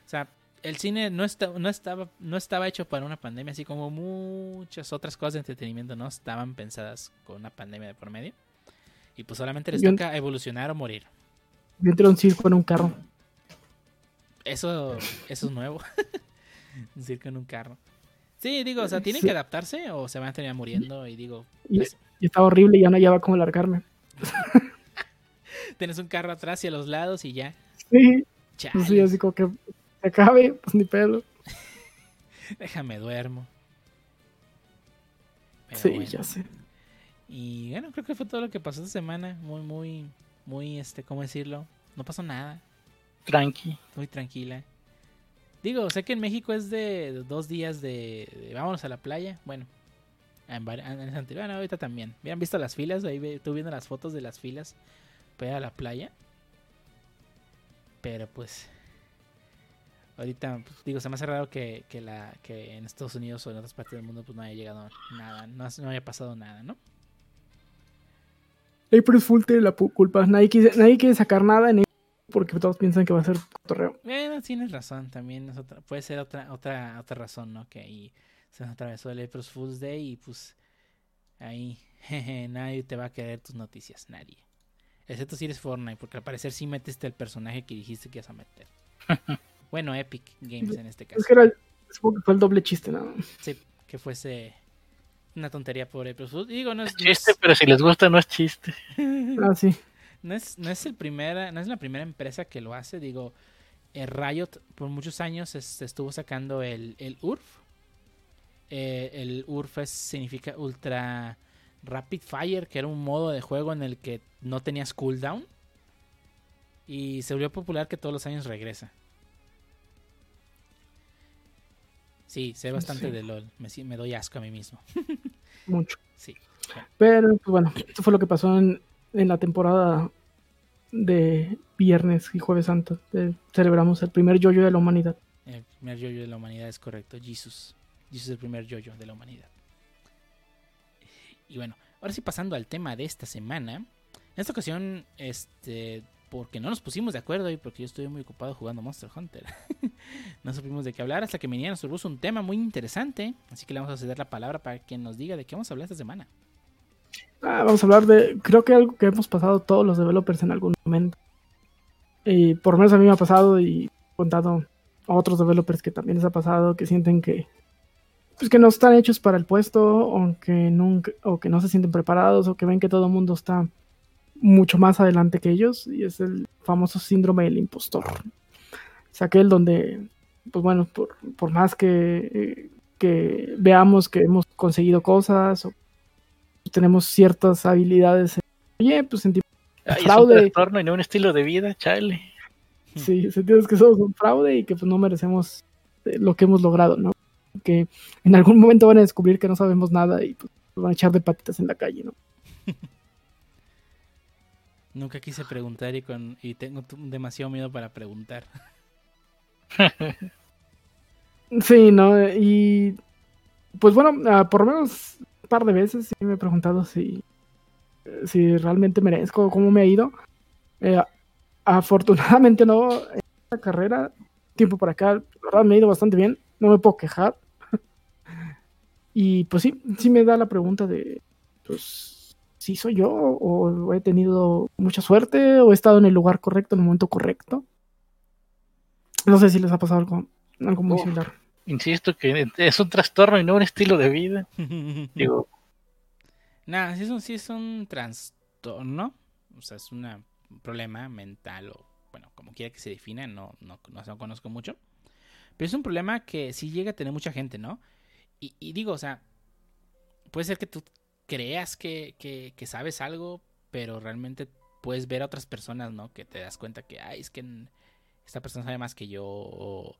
sea, el cine no, está, no, estaba, no estaba hecho para una pandemia, así como muchas otras cosas de entretenimiento no estaban pensadas con una pandemia de por medio. Y pues solamente les Yo- toca evolucionar o morir. Yo entré a un circo en un carro. Eso, eso es nuevo. un circo en un carro. Sí, digo, o sea, tienen Sí. que adaptarse o se van a terminar muriendo y digo, Y, pues, y estaba horrible y ya no hallaba cómo largarme. tienes un carro atrás y a los lados y ya. Sí, Chales, pues sí, así como que se acabe, pues ni pedo. déjame duermo. Pero Sí, bueno. ya sé. Y bueno, creo que fue todo lo que pasó esta semana. Muy, muy, muy, este, ¿cómo decirlo? No pasó nada. Tranqui. Muy tranquila. Digo, sé que en México es de dos días de, vámonos a la playa. Bueno, en, en anterior, bueno, ahorita también. ¿Habían visto las filas? Ahí estuve viendo las fotos de las filas para ir a la playa. Pero pues, ahorita, pues, digo, se me hace raro que, que, la, que en Estados Unidos o en otras partes del mundo pues no haya llegado nada, no, no haya pasado nada, ¿no? April Fool tiene la culpa. Nadie quiere, nadie quiere sacar nada porque todos piensan que va a ser cotorreo. Bueno, tienes razón, también es otra, puede ser otra, otra, otra razón, ¿no? Que ahí se nos atravesó el April Fool's Day y pues ahí jeje, nadie te va a querer tus noticias, nadie. Excepto si eres Fortnite, porque al parecer sí metiste el personaje que dijiste que ibas a meter. bueno, Epic Games en este caso. Es que era, supongo que fue el doble chiste, ¿no? Sí, que fuese una tontería por April Fool's. Digo, no es, Es no es- chiste, pero si les gusta no es chiste. Ah, sí. No es, no es el primera, no es la primera empresa que lo hace. Digo, eh, Riot por muchos años es- estuvo sacando el, el URF. Eh, el URF es- significa Ultra Rapid Fire, que era un modo de juego en el que no tenías cooldown. Y se volvió popular que todos los años regresa. Sí, sé bastante Sí. de LOL. Me doy asco a mí mismo. Mucho. Sí. Pero, pues bueno, esto fue lo que pasó en, en la temporada de Viernes y Jueves Santo. Eh, celebramos el primer yoyo de la humanidad. El primer yoyo de la humanidad es correcto, Jesus. Jesus es el primer yoyo de la humanidad. Y bueno, ahora sí pasando al tema de esta semana. En esta ocasión, este, porque no nos pusimos de acuerdo y porque yo estuve muy ocupado jugando Monster Hunter. no supimos de qué hablar hasta que Miniana nos propuso un tema muy interesante. Así que le vamos a ceder la palabra para que nos diga de qué vamos a hablar esta semana. Ah, vamos a hablar de, creo que algo que hemos pasado todos los developers en algún momento. Y por lo menos a mí me ha pasado y he contado a otros developers que también les ha pasado, que sienten que, pues que no están hechos para el puesto o que, nunca, o que no se sienten preparados o que ven que todo el mundo está mucho más adelante que ellos y es el famoso síndrome del impostor. Es aquel donde, pues bueno, por, por más que, eh, que veamos que hemos conseguido cosas o tenemos ciertas habilidades. Oye, pues sentimos Ay, es un Fraude. trastorno y no un estilo de vida, chale. sí, sentimos que somos un fraude y que pues no merecemos eh, lo que hemos logrado, ¿no? Que en algún momento van a descubrir que no sabemos nada y pues, van a echar de patitas en la calle, ¿no? Nunca quise preguntar y, con, y tengo demasiado miedo para preguntar. Sí, ¿no? Y pues bueno, ah, por lo menos par de veces sí me he preguntado si, si realmente merezco, cómo me ha ido. Eh, afortunadamente no, en esta carrera, tiempo para acá, la verdad me ha ido bastante bien, no me puedo quejar. y pues sí, sí me da la pregunta de, pues, si soy yo o he tenido mucha suerte o he estado en el lugar correcto en el momento correcto. No sé si les ha pasado algo, algo muy Uf. similar. Insisto que es un trastorno y no un estilo de vida. Digo, Nada, sí es un, sí es un trastorno. O sea, es una- un problema mental o, bueno, como quiera que se defina, no, no, no, no conozco mucho. Pero es un problema que sí llega a tener mucha gente, ¿no? Y, y digo, o sea, puede ser que tú creas que, que, que sabes algo, pero realmente puedes ver a otras personas, ¿no? Que te das cuenta que, ay, es que esta persona sabe más que yo, o,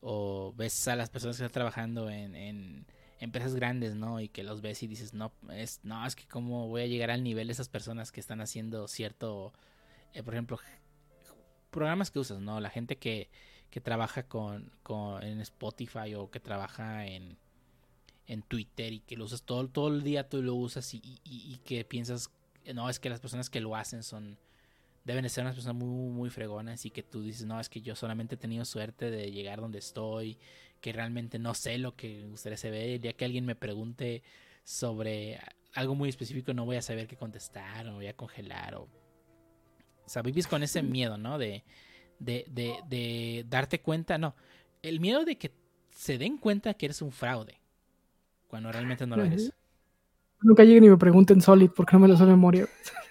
o ves a las personas que están trabajando en, en empresas grandes, ¿no? Y que los ves y dices, no, es, no, es que cómo voy a llegar al nivel de esas personas que están haciendo cierto, eh, por ejemplo, programas que usas, ¿no? La gente que, que trabaja con, con en Spotify o que trabaja en, en Twitter y que lo usas todo, todo el día, tú lo usas y, y- y que piensas, no, es que las personas que lo hacen son, deben de ser unas personas muy, muy fregonas y que tú dices, no, es que yo solamente he tenido suerte de llegar donde estoy, que realmente no sé lo que me gustaría saber, el día que alguien me pregunte sobre algo muy específico no voy a saber qué contestar, o voy a congelar, o... O sea, vives con ese miedo, ¿no? De, de, de, de darte cuenta, no, el miedo de que se den cuenta que eres un fraude, cuando realmente no lo eres. Nunca lleguen y me pregunten Solid porque no me lo sé de memoria.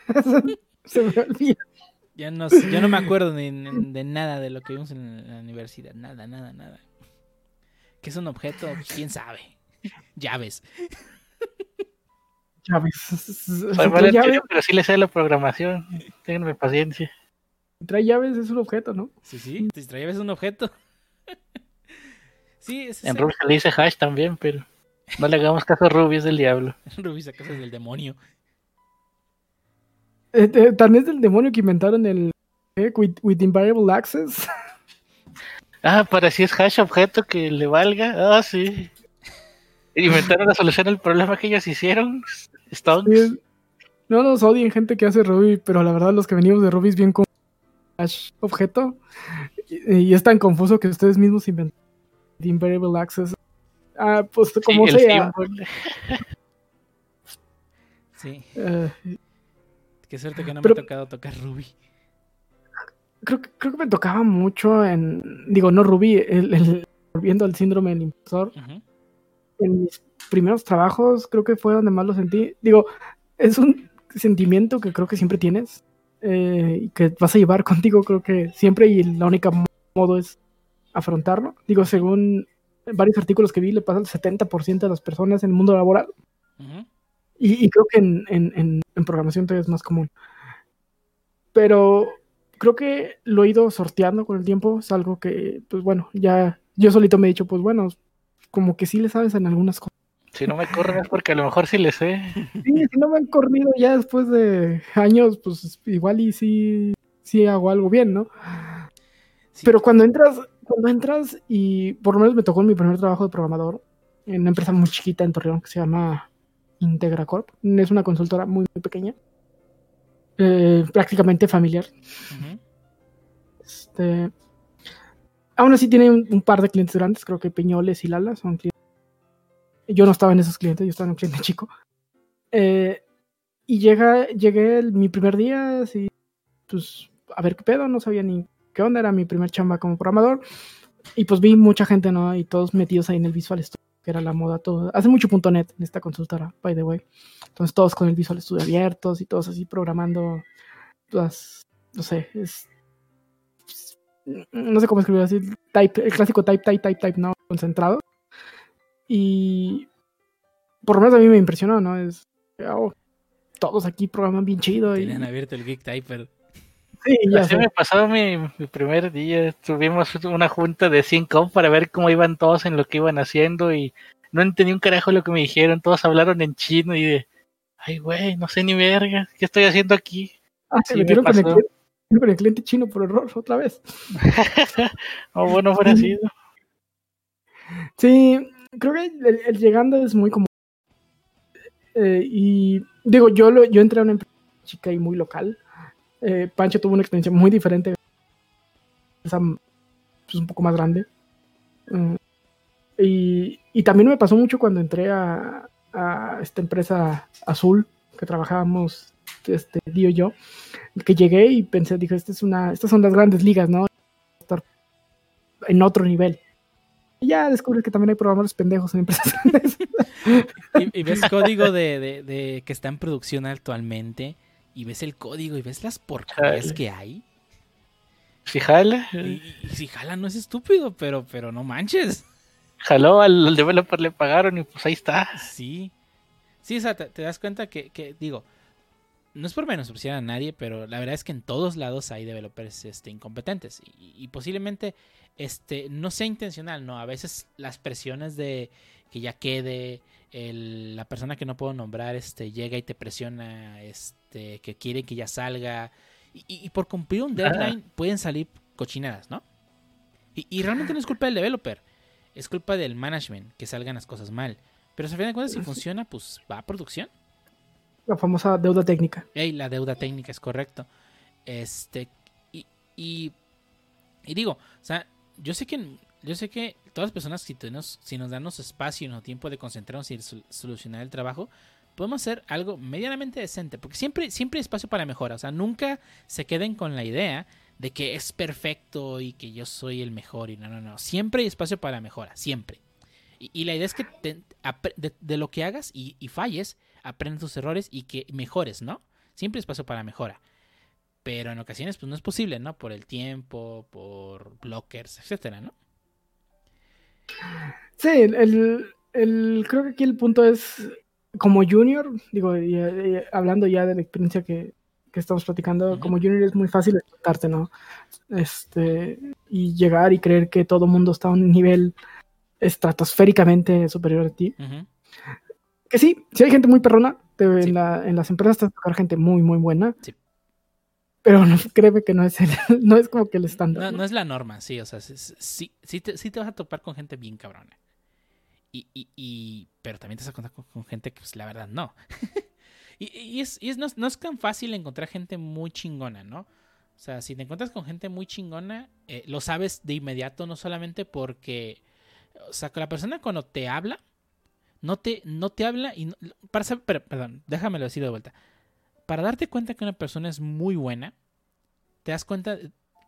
Se me olvida. Ya no, yo no me acuerdo ni, ni de nada de lo que vimos en la universidad. Nada, nada, nada. ¿Qué es un objeto? ¿Quién sabe? Llaves. Llaves. soy mal trae, llaves, serio, pero sí le sé la programación. Ténganme paciencia. trae llaves es un objeto, ¿no? Sí, sí. Te llaves es un objeto. sí, es En Ruby se le dice hash también, pero no le hagamos caso a Ruby, es del diablo. Ruby sacas del demonio. Eh, eh, también es del demonio que inventaron el eh, with, with invariable access. Ah, para si es hash objeto que le valga. Ah, sí. Inventaron la solución al problema que ellos hicieron. Stonks. Sí, No nos odien gente que hace Ruby, pero la verdad los que venimos de Ruby es bien como hash objeto y, y es tan confuso que ustedes mismos inventan the invariable access. Ah, pues como Sí, el sea. Sí. eh, Qué suerte que no Pero- me ha tocado tocar Ruby. creo, que- creo que me tocaba mucho en, digo, no Ruby, el, el- volviendo al síndrome del impostor. Ujú. En mis primeros trabajos creo que fue donde más lo sentí. Digo, es un sentimiento que creo que siempre tienes eh, y que vas a llevar contigo creo que siempre y la única mo- modo es afrontarlo. Digo, según varios artículos que vi, le pasa al 70% de las personas en el mundo laboral. Y creo que en, en- en- en programación todavía es más común. Pero creo que lo he ido sorteando con el tiempo. Es algo que, pues bueno, ya yo solito me he dicho, pues bueno, como que sí le sabes en algunas cosas. Si no me corren es porque a lo mejor sí le sé. Sí, si no me han corrido ya después de años, pues igual y sí, sí hago algo bien, ¿no? Sí. Pero cuando entras, cuando entras, y por lo menos me tocó en mi primer trabajo de programador, en una empresa muy chiquita en Torreón que se llama Integra Corp. Es una consultora muy, muy pequeña. eh, prácticamente familiar. Este, aún así tiene un, un par de clientes grandes, creo que Peñoles y Lala son clientes. Yo no estaba en esos clientes, yo estaba en un cliente chico. Eh, y llega, llegué el- mi primer día, así, pues, a ver qué pedo, no sabía ni qué onda, era mi primer chamba como programador. Y pues vi mucha gente, ¿no? Y todos metidos ahí en el Visual Studio, que era la moda, todo. Hace mucho punto .NET en esta consultora, by the way. Entonces todos con el Visual Studio abiertos y todos así programando las, no sé, es, no sé cómo escribirlo así, type, el clásico type, type, type, type, no, concentrado. Y por lo menos a mí me impresionó, ¿no? Es, oh, todos aquí programan bien chido. Tenían abierto el Geek Typer. Sí, ya Así sé. me pasó mi, mi primer día. Tuvimos una junta de 100 para ver cómo iban todos en lo que iban haciendo y no entendí un carajo lo que me dijeron, todos hablaron en chino y de, ay, güey, no sé ni verga, ¿qué estoy haciendo aquí? Ah, se Sí, me metieron con el, pasó. cliente, con el cliente chino por error otra vez. o bueno, fuera así. Sí, creo que el, el llegando es muy común. Eh, y digo, yo, lo, yo entré a una empresa chica y muy local. Eh, Pancho tuvo una experiencia muy diferente. Esa, pues, un poco más grande. Mm, y, también me pasó mucho cuando entré a, esta empresa azul que trabajábamos este Dio y yo, que llegué y pensé, dije, esta es una, estas son las grandes ligas, ¿no? En otro nivel. Y ya descubres que también hay programadores pendejos en empresas grandes. Y, ves código de que está en producción actualmente. Y ves el código y ves las porquerías que hay. Si jala, Y, y si jala no es estúpido, pero, pero no manches. jaló al, al developer, le pagaron y pues ahí está. Sí. Sí, o sea, te, te das cuenta que, que, digo, no es por menospreciar a nadie, pero la verdad es que en todos lados hay developers este, incompetentes. Y, y posiblemente este, no sea intencional, ¿no? A veces las presiones de que ya quede, el- la persona que no puedo nombrar este, llega y te presiona, este, que quiere que ya salga. Y, por cumplir un deadline pueden salir cochinadas, ¿no? Y, y realmente no es culpa del developer, es culpa del management que salgan las cosas mal. Pero a fin de cuentas, si funciona, pues va a producción. La famosa deuda técnica. Ey, la deuda técnica es correcto. Este, y, y, y digo, o sea, yo sé que yo sé que todas las personas, si, tenemos, si nos damos espacio y tiempo de concentrarnos y sol- solucionar el trabajo, podemos hacer algo medianamente decente. Porque siempre, siempre hay espacio para mejora. O sea, nunca se queden con la idea de que es perfecto y que yo soy el mejor. Y no, no, no. Siempre hay espacio para mejora. Siempre. Y, la idea es que de, lo que hagas y, falles, aprendas tus errores y que mejores, ¿no? Siempre hay espacio para mejora. Pero en ocasiones pues no es posible, ¿no? Por el tiempo, por blockers, etcétera, ¿no? Sí, el, el- el- creo que aquí el punto es, como junior, digo, y, y hablando ya de la experiencia que, que estamos platicando, como junior es muy fácil explotarte, ¿no? Este, y llegar y creer que todo mundo está a un nivel estratosféricamente superior a ti. Que sí, sí hay gente muy perrona, te- Sí. en, la- en las empresas te tocar gente muy, muy buena. Sí. Pero no, créeme que no es, el- no es como que el estándar. No, ¿no? no es la norma, sí, o sea, sí, sí, sí te, sí te vas a topar con gente bien cabrona. Y, y, y- pero también te vas a contar con, con gente que, pues, la verdad, no. y y es, y es- no, es- no es tan fácil encontrar gente muy chingona, ¿no? O sea, si te encuentras con gente muy chingona, eh, lo sabes de inmediato, no solamente porque, o sea, que la persona cuando te habla, no te, no te habla y no- para pero, perdón, déjamelo decir de vuelta. Para darte cuenta que una persona es muy buena, te das cuenta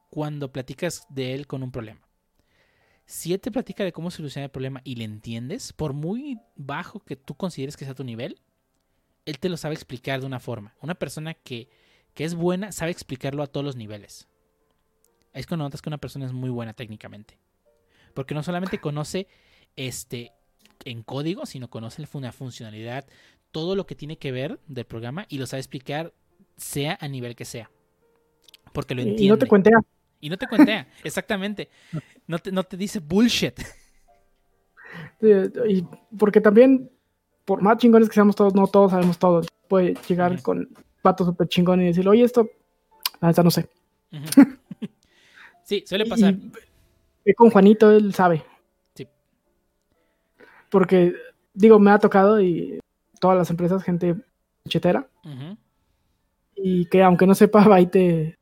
cuando platicas de él con un problema. Si él te platica de cómo solucionar el problema y le entiendes, por muy bajo que tú consideres que sea tu nivel, él te lo sabe explicar de una forma. Una persona que, que es buena sabe explicarlo a todos los niveles. Es cuando notas que una persona es muy buena técnicamente. Porque no solamente conoce este en código, sino conoce una funcionalidad, todo lo que tiene que ver del programa y lo sabe explicar sea a nivel que sea. Porque lo entiende. y no te cuentea. Y no te cuentea, exactamente. No te, no te dice bullshit. Y porque también, por más chingones que seamos todos, no todos sabemos todo. Puede llegar con pato súper chingón y decirle, oye, esto, la neta no sé. Sí, suele pasar. Y con Juanito, él sabe. Sí. Porque, digo, me ha tocado y todas las empresas, gente chetera, y que aunque no sepa, va y te,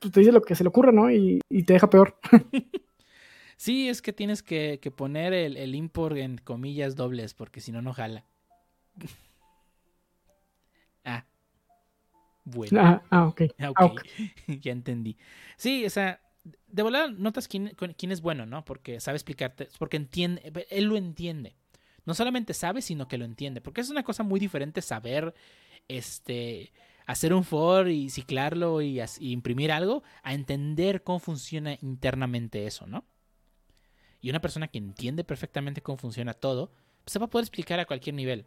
pues, te dice lo que se le ocurre, ¿no? Y, y te deja peor. Sí, es que tienes que, que poner el, el import en comillas dobles, porque si no, no jala. ah. Bueno. ah, ah, ok. Ah, ok. Ah, ya entendí. Sí, o sea, de volada notas quién, quién es bueno, ¿no? Porque sabe explicarte, porque entiende, él lo entiende. No solamente sabe, sino que lo entiende. Porque es una cosa muy diferente saber, este, hacer un for y ciclarlo y, imprimir algo, a entender cómo funciona internamente eso, ¿no? Y una persona que entiende perfectamente cómo funciona todo, pues se va a poder explicar a cualquier nivel.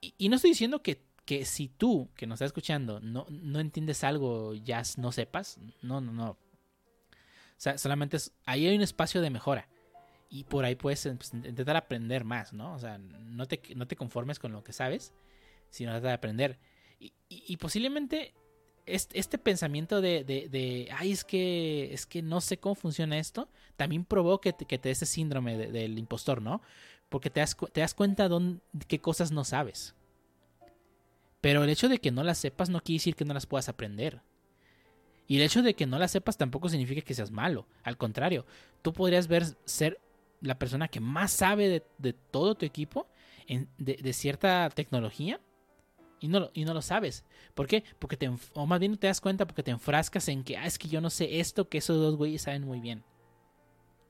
Y, no estoy diciendo que, que si tú, que nos estás escuchando, no, no entiendes algo, ya no sepas. No, no, no. O sea, solamente es, ahí hay un espacio de mejora. Y por ahí puedes pues, intentar aprender más, ¿no? O sea, no te, no te conformes con lo que sabes, sino tratar de aprender. Y, posiblemente este, pensamiento de, de, de, ay, es que, es que no sé cómo funciona esto, también provoque que que te dé ese síndrome del impostor, ¿no? Porque te das, te das cuenta de qué cosas no sabes. Pero el hecho de que no las sepas no quiere decir que no las puedas aprender. Y el hecho de que no las sepas tampoco significa que seas malo. Al contrario, tú podrías ver ser la persona que más sabe de, todo tu equipo de, cierta tecnología y no, y no lo sabes. ¿Por qué? Porque te, o más bien no te das cuenta porque te enfrascas en que, ah, es que yo no sé esto que esos dos güeyes saben muy bien.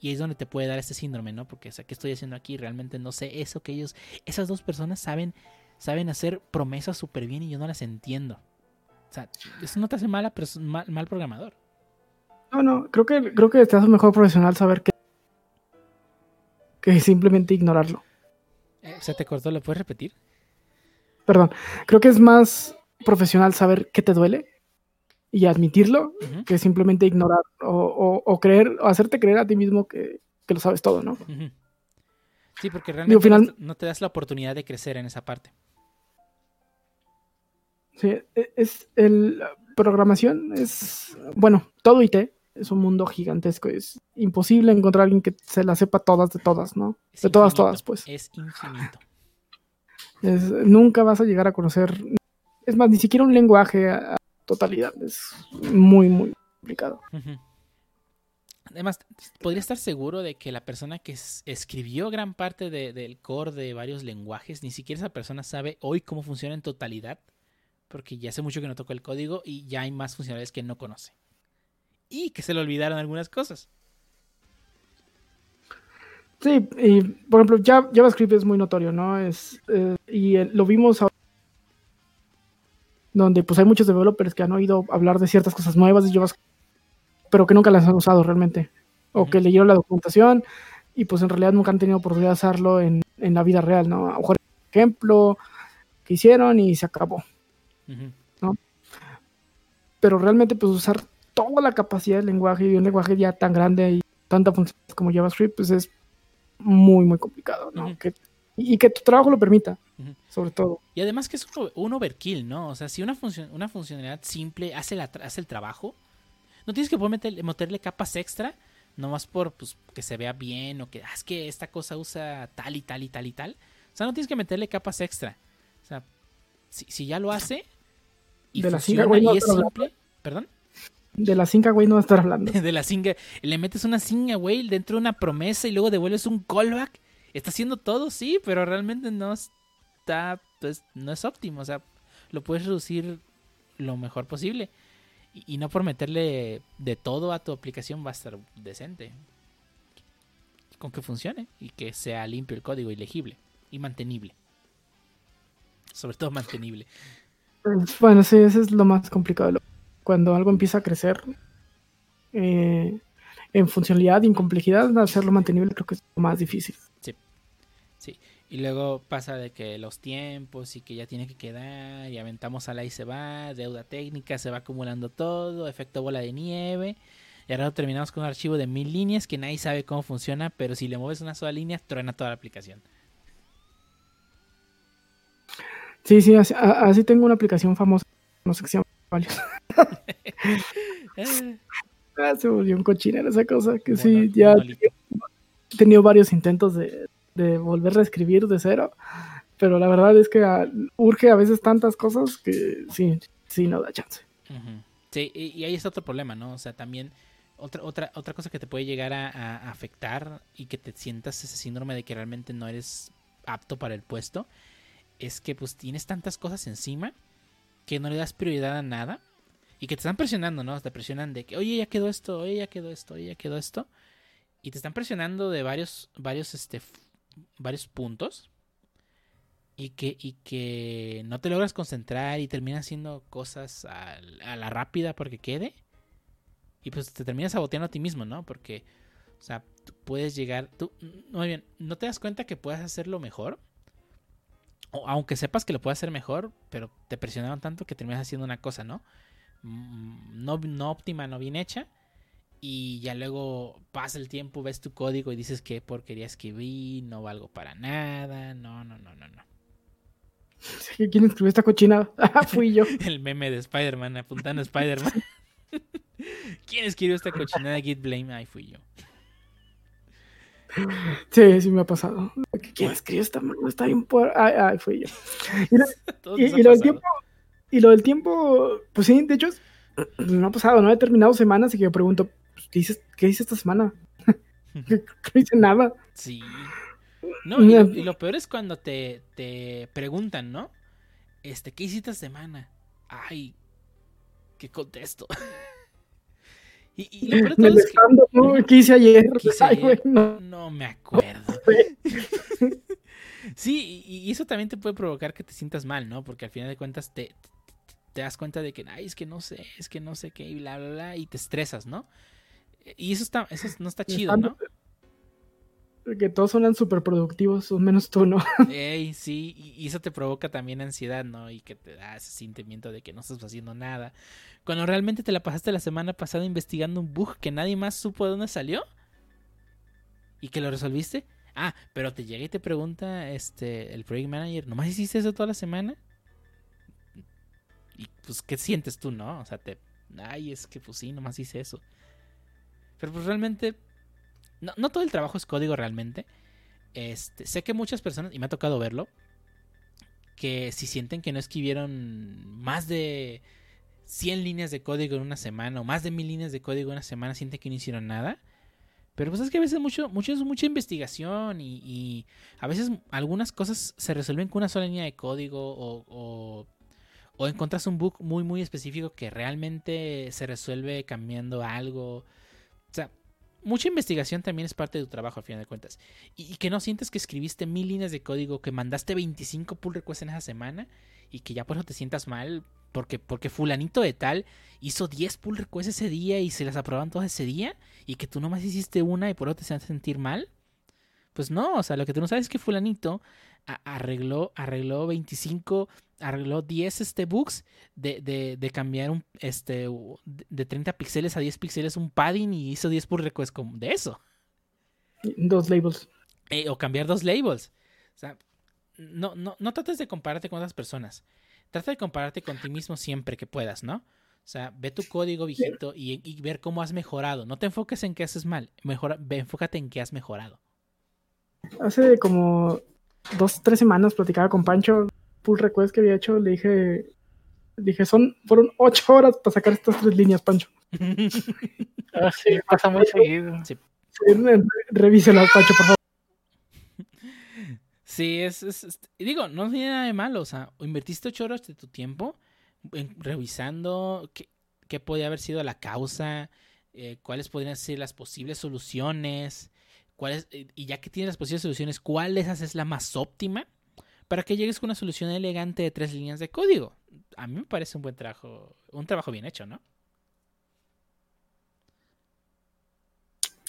Y es donde te puede dar este síndrome, ¿no? Porque, o sea, ¿qué estoy haciendo aquí? Realmente no sé eso que ellos, esas dos personas saben, saben hacer promesas súper bien y yo no las entiendo. O sea, eso no te hace mala, mal, mal programador. No, no, creo que, creo que te hace mejor profesional saber que, que simplemente ignorarlo. Eh, ¿Se te cortó? ¿Lo puedes repetir? Perdón, creo que es más profesional saber qué te duele y admitirlo que simplemente ignorar o, creer o hacerte creer a ti mismo que, lo sabes todo, ¿no? Sí, porque realmente no te das la oportunidad de crecer en esa parte. Sí, e, es el programación es bueno, todo IT es un mundo gigantesco, es imposible encontrar a alguien que se la sepa todas de todas, ¿no? de todas todas, pues. Es infinito. nunca vas a llegar a conocer es más, ni siquiera un lenguaje a, totalidad, es muy muy complicado. Además, podría estar seguro de que la persona que escribió gran parte del core de varios lenguajes, ni siquiera esa persona sabe hoy cómo funciona en totalidad porque ya hace mucho que no tocó el código y ya hay más funcionalidades que no conoce. Y que se le olvidaron algunas cosas. Sí, y por ejemplo, JavaScript es muy notorio, ¿no? Es, eh, y lo vimos ahora, donde pues hay muchos developers que han oído hablar de ciertas cosas nuevas de JavaScript, pero que nunca las han usado realmente. O que leyeron la documentación y pues en realidad nunca han tenido oportunidad de hacerlo en, en la vida real, ¿no? A lo mejor ejemplo que hicieron y se acabó. ¿no? Pero realmente, pues usar toda la capacidad del lenguaje y un lenguaje ya tan grande y tanta función como JavaScript, pues es muy, muy complicado, ¿no? y que tu trabajo lo permita, sobre todo. Y además que es un, overkill, ¿no? O sea, si una, función, una funcionalidad simple hace, la, hace el trabajo, no tienes que meterle, meterle capas extra, nomás por pues, que se vea bien o que ah, es que esta cosa usa tal y tal y tal y tal. O sea, no tienes que meterle capas extra. O sea, si, si ya lo hace, de la singa, güey, no es simple. ¿Perdón? De la singa, güey, no va a estar hablando. de la singa. Le metes una singa, güey, dentro de una promesa y luego devuelves un callback. Está haciendo todo, sí, pero realmente no está, pues, no es óptimo. O sea, lo puedes reducir lo mejor posible. Y, y no por meterle de todo a tu aplicación va a estar decente. Con que funcione y que sea limpio el código y legible y mantenible. Sobre todo mantenible. Bueno, sí, eso es lo más complicado. Cuando algo empieza a crecer eh, en funcionalidad y en complejidad, hacerlo mantenible creo que es lo más difícil. Sí, sí. Y luego pasa de que los tiempos y que ya tiene que quedar y aventamos a la y se va, deuda técnica, se va acumulando todo, efecto bola de nieve. Y ahora terminamos con un archivo de mil líneas que nadie sabe cómo funciona, pero si le mueves una sola línea, truena toda la aplicación. Sí, sí, así, tengo una aplicación famosa, no sé qué se llama, varios. ah, se volvió un cochinero esa cosa, que sí, ya he tenido varios intentos de, de volver a escribir de cero, pero la verdad es que ah, urge a veces tantas cosas que sí, sí, no da chance. Sí, y, ahí está otro problema, ¿no? O sea, también otra, otra, otra cosa que te puede llegar a, afectar y que te sientas ese síndrome de que realmente no eres apto para el puesto es que pues tienes tantas cosas encima que no le das prioridad a nada y que te están presionando, ¿no? Te presionan de que, oye, ya quedó esto, oye, ya quedó esto, oye, ya quedó esto. Y te están presionando de varios, varios, este, varios puntos. Y que, y que no te logras concentrar y terminas haciendo cosas a, la rápida porque quede. Y pues te terminas saboteando a ti mismo, ¿no? Porque, o sea, puedes llegar, tú, muy bien, no te das cuenta que puedes hacerlo mejor aunque sepas que lo puedes hacer mejor, pero te presionaron tanto que terminas haciendo una cosa, ¿no? Mm, no, no óptima, no bien hecha. y ya luego pasa el tiempo, ves tu código y dices que porquería escribí, no valgo para nada, no, no, no, no, no. ¿Quién escribió esta cochinada? Ah, fui yo. el meme de Spider-Man apuntando a Spider-Man. ¿Quién escribió esta cochinada? Git Blame, ay, fui yo. Sí, sí me ha pasado. ¿Quién escribió esta mano? Está bien por... Ay, ay, fui yo. Y, lo, y, y lo del tiempo, y lo del tiempo, pues sí, de hecho, no ha pasado, no he terminado semanas y que yo pregunto, pues, ¿qué, hice, ¿qué hice esta semana? no hice nada. Sí. No, y lo, y lo, peor es cuando te, te preguntan, ¿no? Este, ¿qué hiciste esta semana? Ay, ¿qué contesto? Y, y, lo me es que, ¿no? ¿Qué hice ayer? ¿Qué hice Ay, ayer? güey, no. no me acuerdo. sí, y, y, eso también te puede provocar que te sientas mal, ¿no? Porque al final de cuentas te, te das cuenta de que, ay, es que no sé, es que no sé qué, y bla, bla, bla, y te estresas, ¿no? Y eso está, eso no está chido, ¿no? Que todos suenan súper productivos, menos tú, ¿no? Ey, sí, y eso te provoca también ansiedad, ¿no? Y que te da ese sentimiento de que no estás haciendo nada. Cuando realmente te la pasaste la semana pasada investigando un bug que nadie más supo de dónde salió y que lo resolviste. Ah, pero te llega y te pregunta este el project manager, ¿nomás hiciste eso toda la semana? Y pues, ¿qué sientes tú, no? O sea, te. Ay, es que pues sí, nomás hice eso. Pero pues realmente. No, todo el trabajo es código realmente. Este, sé que muchas personas, y me ha tocado verlo, que si sienten que no escribieron más de 100 líneas de código en una semana o más de 1000 líneas de código en una semana, sienten que no hicieron nada. Pero pues es que a veces mucho, mucho es mucha investigación y, y, a veces algunas cosas se resuelven con una sola línea de código o, o, encuentras un bug muy muy específico que realmente se resuelve cambiando algo. O sea, mucha investigación también es parte de tu trabajo al final de cuentas. Y, que no sientes que escribiste mil líneas de código, que mandaste 25 pull requests en esa semana y que ya por eso te sientas mal porque, porque fulanito de tal hizo 10 pull requests ese día y se las aprobaron todas ese día y que tú nomás hiciste una y por eso te hace sentir mal. Pues no, o sea, lo que tú no sabes es que fulanito arregló, arregló 25, arregló 10 este, bugs de, de, de, cambiar un, este, de 30 píxeles a 10 píxeles un padding y hizo 10 pull requests de eso. Dos labels. Eh, o cambiar dos labels. O sea, no, no, no trates de compararte con otras personas. Trata de compararte con ti mismo siempre que puedas, ¿no? O sea, ve tu código viejito y, y ver cómo has mejorado. No te enfoques en qué haces mal. Mejora, ve, enfócate en qué has mejorado. Hace como dos, tres semanas platicaba con Pancho, pull request que había hecho, le dije, dije, son, fueron ocho horas para sacar estas tres líneas, Pancho. ah, sí, pasa muy seguido. Sí. Revíselo, Pancho, por favor. Sí, es, es, es, digo, no tiene nada de malo, o sea, invertiste ocho horas de tu tiempo en, revisando qué, qué podía haber sido la causa, eh, cuáles podrían ser las posibles soluciones, cuáles, y ya que tienes las posibles soluciones, cuál de esas es la más óptima para que llegues con una solución elegante de tres líneas de código. A mí me parece un buen trabajo, un trabajo bien hecho, ¿no?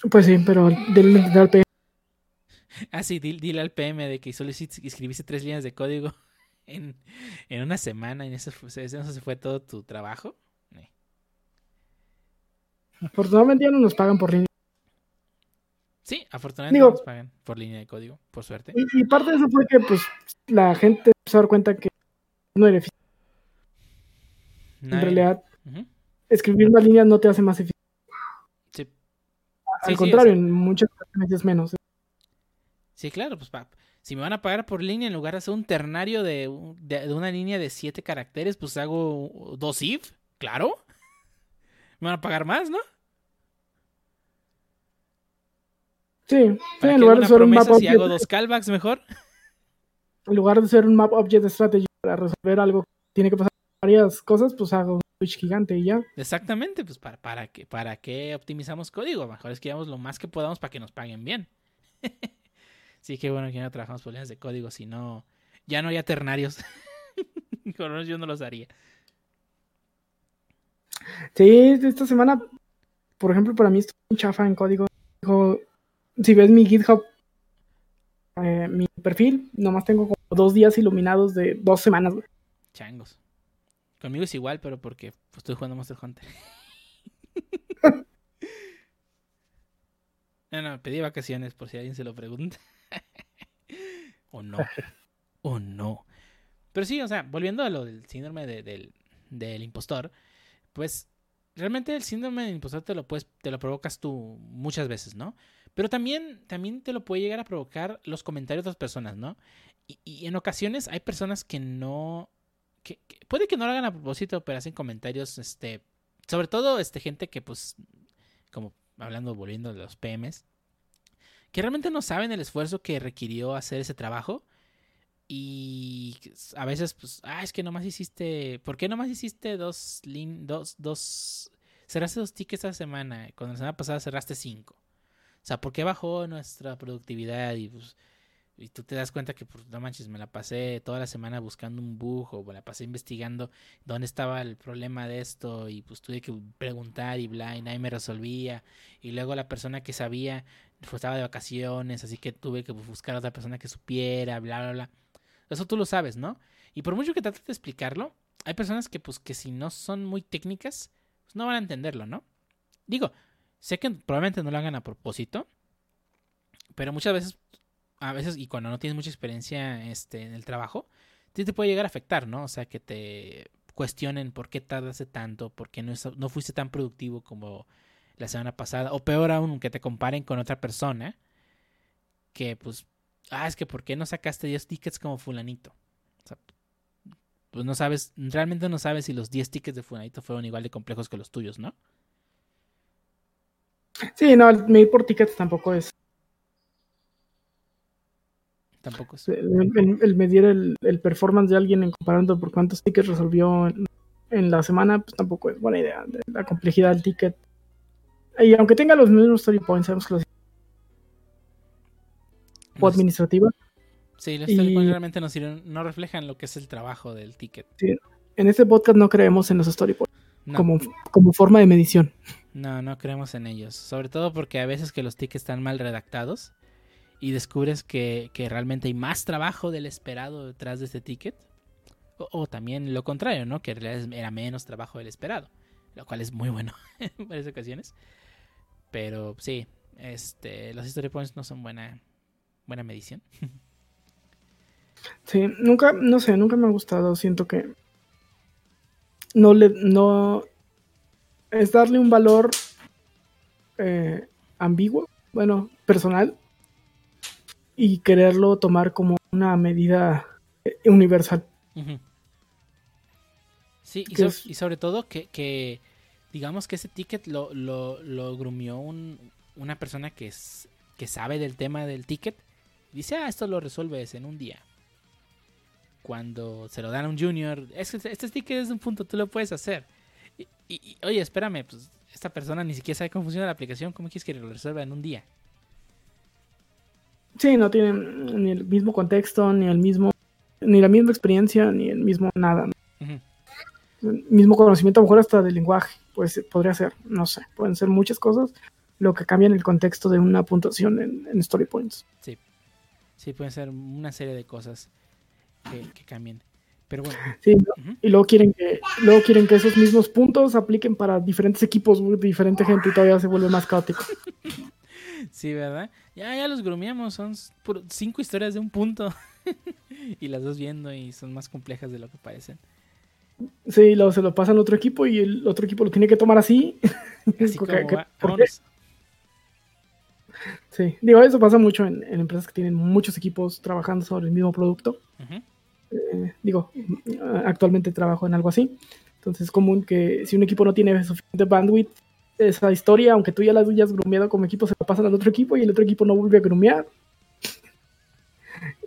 Pues sí, pero dile al PM. Ah, sí, dile, dile, al PM de que solo escribiste tres líneas de código en, en una semana y en eso, eso se fue todo tu trabajo. Eh. Afortunadamente ya no nos pagan por línea. Sí, afortunadamente Digo, nos pagan por línea de código, por suerte. Y, y, parte de eso fue que pues la gente se dio cuenta que no era eficiente. En realidad, uh -huh. escribir una línea no te hace más eficiente. Sí. Al sí, contrario, sí, o sea, en muchas ocasiones es menos. Sí, claro, pues si me van a pagar por línea en lugar de hacer un ternario de, de, de una línea de siete caracteres, pues hago dos if, claro. Me van a pagar más, ¿no? Sí, sí en lugar de ser un map si object, hago dos callbacks mejor. En lugar de ser un map object strategy para resolver algo, tiene que pasar varias cosas, pues hago un switch gigante y ya. Exactamente, pues para, para, que, para qué optimizamos código, mejor escribamos lo más que podamos para que nos paguen bien. sí, qué bueno que no trabajamos por líneas de código, si no, ya no hay ternarios. Con yo no los haría. Sí, esta semana, por ejemplo, para mí estoy un chafa en código. Dijo, si ves mi GitHub, eh, mi perfil, nomás tengo como dos días iluminados de dos semanas. Güey. Changos. Conmigo es igual, pero porque pues, estoy jugando Monster Hunter. No, no, pedí vacaciones por si alguien se lo pregunta. o no. o no. Pero sí, o sea, volviendo a lo del síndrome de- del, del impostor, pues realmente el síndrome del impostor te lo puedes, te lo provocas tú muchas veces, ¿no? Pero también, también te lo puede llegar a provocar los comentarios de otras personas, ¿no? Y, en ocasiones hay personas que no. Que, puede que no lo hagan a propósito, pero hacen comentarios, este. Sobre todo, este, gente que, pues. Como hablando, volviendo de los PMs. Que realmente no saben el esfuerzo que requirió hacer ese trabajo. Y a veces, pues, ah, es que nomás hiciste. ¿Por qué nomás hiciste dos. Lin, dos, dos. Cerraste dos tickets esta semana. Cuando la semana pasada cerraste cinco. O sea, ¿por qué bajó nuestra productividad? Y pues. Y tú te das cuenta que, pues, no manches, me la pasé toda la semana buscando un bug o me la pasé investigando dónde estaba el problema de esto y pues tuve que preguntar y bla y nadie me resolvía. Y luego la persona que sabía pues, estaba de vacaciones, así que tuve que buscar a otra persona que supiera, bla, bla, bla. Eso tú lo sabes, ¿no? Y por mucho que trates de explicarlo, hay personas que pues que si no son muy técnicas, pues no van a entenderlo, ¿no? Digo, sé que probablemente no lo hagan a propósito, pero muchas veces, a veces, y cuando no tienes mucha experiencia este, en el trabajo, sí te puede llegar a afectar, ¿no? O sea, que te cuestionen por qué tardaste tanto, por qué no, no fuiste tan productivo como la semana pasada, o peor aún, que te comparen con otra persona que pues, ah, es que ¿por qué no sacaste 10 tickets como fulanito? O sea, pues no sabes, realmente no sabes si los 10 tickets de fulanito fueron igual de complejos que los tuyos, ¿no? Sí, no, el medir por tickets tampoco es. Tampoco es... El, el- el medir el, el performance de alguien en comparando por cuántos tickets resolvió en, en la semana, pues tampoco es buena idea. de La complejidad del ticket. Y aunque tenga los mismos story points, sabemos que los o administrativa, Sí, los story points realmente no sirven, no reflejan lo que es el trabajo del ticket. en este podcast no creemos en los story points No, como, como forma de medición. No, no creemos en ellos. Sobre todo porque a veces que los tickets están mal redactados y descubres que, que realmente hay más trabajo del esperado detrás de este ticket. O, también lo contrario, ¿no? Que en realidad era menos trabajo del esperado. Lo cual es muy bueno en varias ocasiones. Pero sí, este, los story points no son buena, buena medición. Sí, nunca, no sé, nunca me ha gustado. Siento que no le, no es darle un valor eh, ambiguo, bueno, personal, y quererlo tomar como una medida eh, universal. Sí, y, Que so- es- y sobre todo que, que digamos que ese ticket lo, lo, lo grumió un- una persona que, es, que sabe del tema del ticket. Dice, ah, esto lo resuelves en un día. Cuando se lo dan a un junior, es que este ticket es un punto, tú lo puedes hacer. Y, y- oye, espérame, pues esta persona ni siquiera sabe cómo funciona la aplicación, ¿cómo quieres que lo resuelva en un día? Sí, no tienen ni el mismo contexto, ni el mismo, ni la misma experiencia, ni el mismo nada. mismo conocimiento, a lo mejor hasta del lenguaje, pues podría ser, no sé, pueden ser muchas cosas, lo que cambia en el contexto de una puntuación en, en story points. Sí, pueden ser una serie de cosas que, que cambien. Pero bueno, Sí, y luego quieren que luego quieren que esos mismos puntos apliquen para diferentes equipos de diferente gente y todavía se vuelve más caótico. Sí, ¿verdad? Ya, ya los grumeamos, son cinco historias de un punto. y las dos viendo y son más complejas de lo que parecen. Sí, luego se lo pasan al otro equipo y el otro equipo lo tiene que tomar así. Así ¿Qué- como qué- va, por qué? vámonos. Sí, digo, eso pasa mucho en, en empresas que tienen muchos equipos trabajando sobre el mismo producto. Ujú. Eh, digo, actualmente trabajo en algo así. Entonces es común que si un equipo no tiene suficiente bandwidth, esa historia, aunque tú ya la hayas grumeado como equipo, se la pasan al otro equipo y el otro equipo no vuelve a grumear.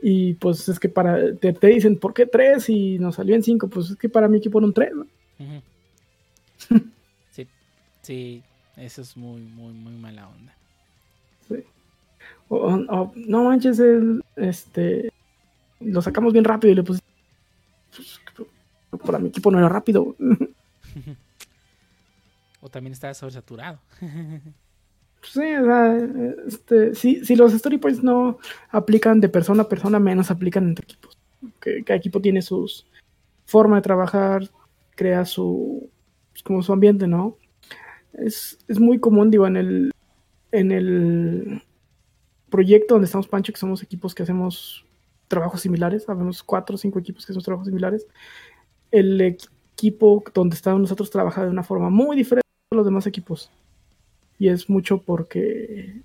Y pues es que para te, te dicen, ¿por qué tres? Y nos salió en cinco. Pues es que para mi equipo era un tres. sí, sí, eso es muy, muy, muy mala onda. O, o, no manches, el, este, lo sacamos bien rápido y le puse. pues, para mi equipo no era rápido. O también está sobresaturado. Sí, o sea, este, si, si los story points no aplican de persona a persona, menos aplican entre equipos. Que cada equipo tiene sus forma de trabajar, crea su pues, como su ambiente, ¿no? Es, es muy común, digo, en el en el proyecto donde estamos Pancho, que somos equipos que hacemos trabajos similares, sabemos cuatro o cinco equipos que hacemos trabajos similares, el equipo donde estamos nosotros trabaja de una forma muy diferente a los demás equipos. Y es mucho porque,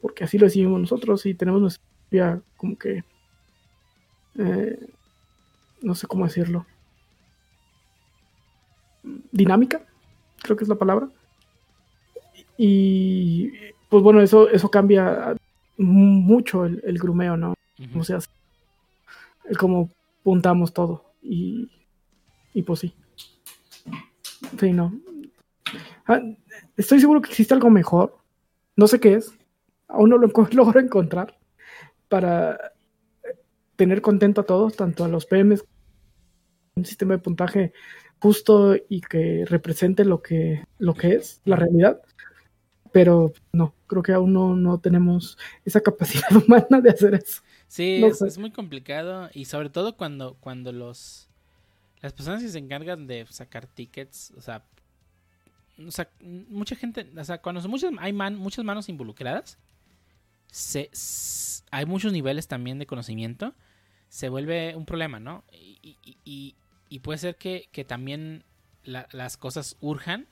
porque así lo decidimos nosotros y tenemos nuestra como que, eh, no sé cómo decirlo, dinámica, creo que es la palabra. Y pues bueno, eso, eso cambia mucho el, grumeo, ¿no? O sea, el cómo puntamos todo. Y, y pues sí. Sí, no. Ah, estoy seguro que existe algo mejor. No sé qué es. Aún no lo logro encontrar. Para tener contento a todos, tanto a los PMs, un sistema de puntaje justo y que represente lo que, lo que es la realidad. Pero no, creo que aún no, tenemos esa capacidad humana de hacer eso. Sí, es, muy complicado y sobre todo cuando, cuando los las personas que se encargan de sacar tickets, o sea, o sea mucha gente, o sea, cuando muchas, hay muchas manos involucradas, se, hay muchos niveles también de conocimiento, se vuelve un problema, ¿no? Y, y puede ser que, también las cosas urjan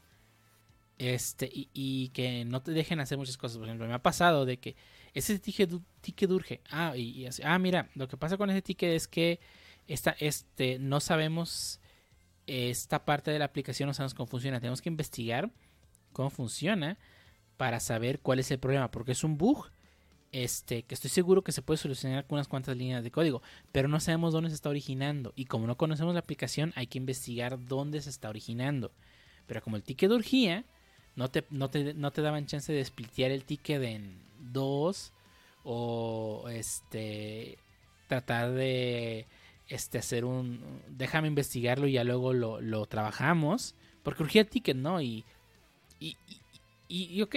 este y, que no te dejen hacer muchas cosas. Por ejemplo, me ha pasado de que ese ticket, ticket urge. Ah, y, ah, mira, lo que pasa con ese ticket es que esta, este, no sabemos esta parte de la aplicación, no sabemos cómo funciona. Tenemos que investigar cómo funciona para saber cuál es el problema, porque es un bug este, que estoy seguro que se puede solucionar con unas cuantas líneas de código, pero no sabemos dónde se está originando. Y como no conocemos la aplicación, hay que investigar dónde se está originando. Pero como el ticket urgía, no te, no te, no te daban chance de splitear el ticket en dos o este tratar de este hacer un déjame investigarlo y ya luego lo, lo trabajamos porque urgía ticket no y, y, y, ok,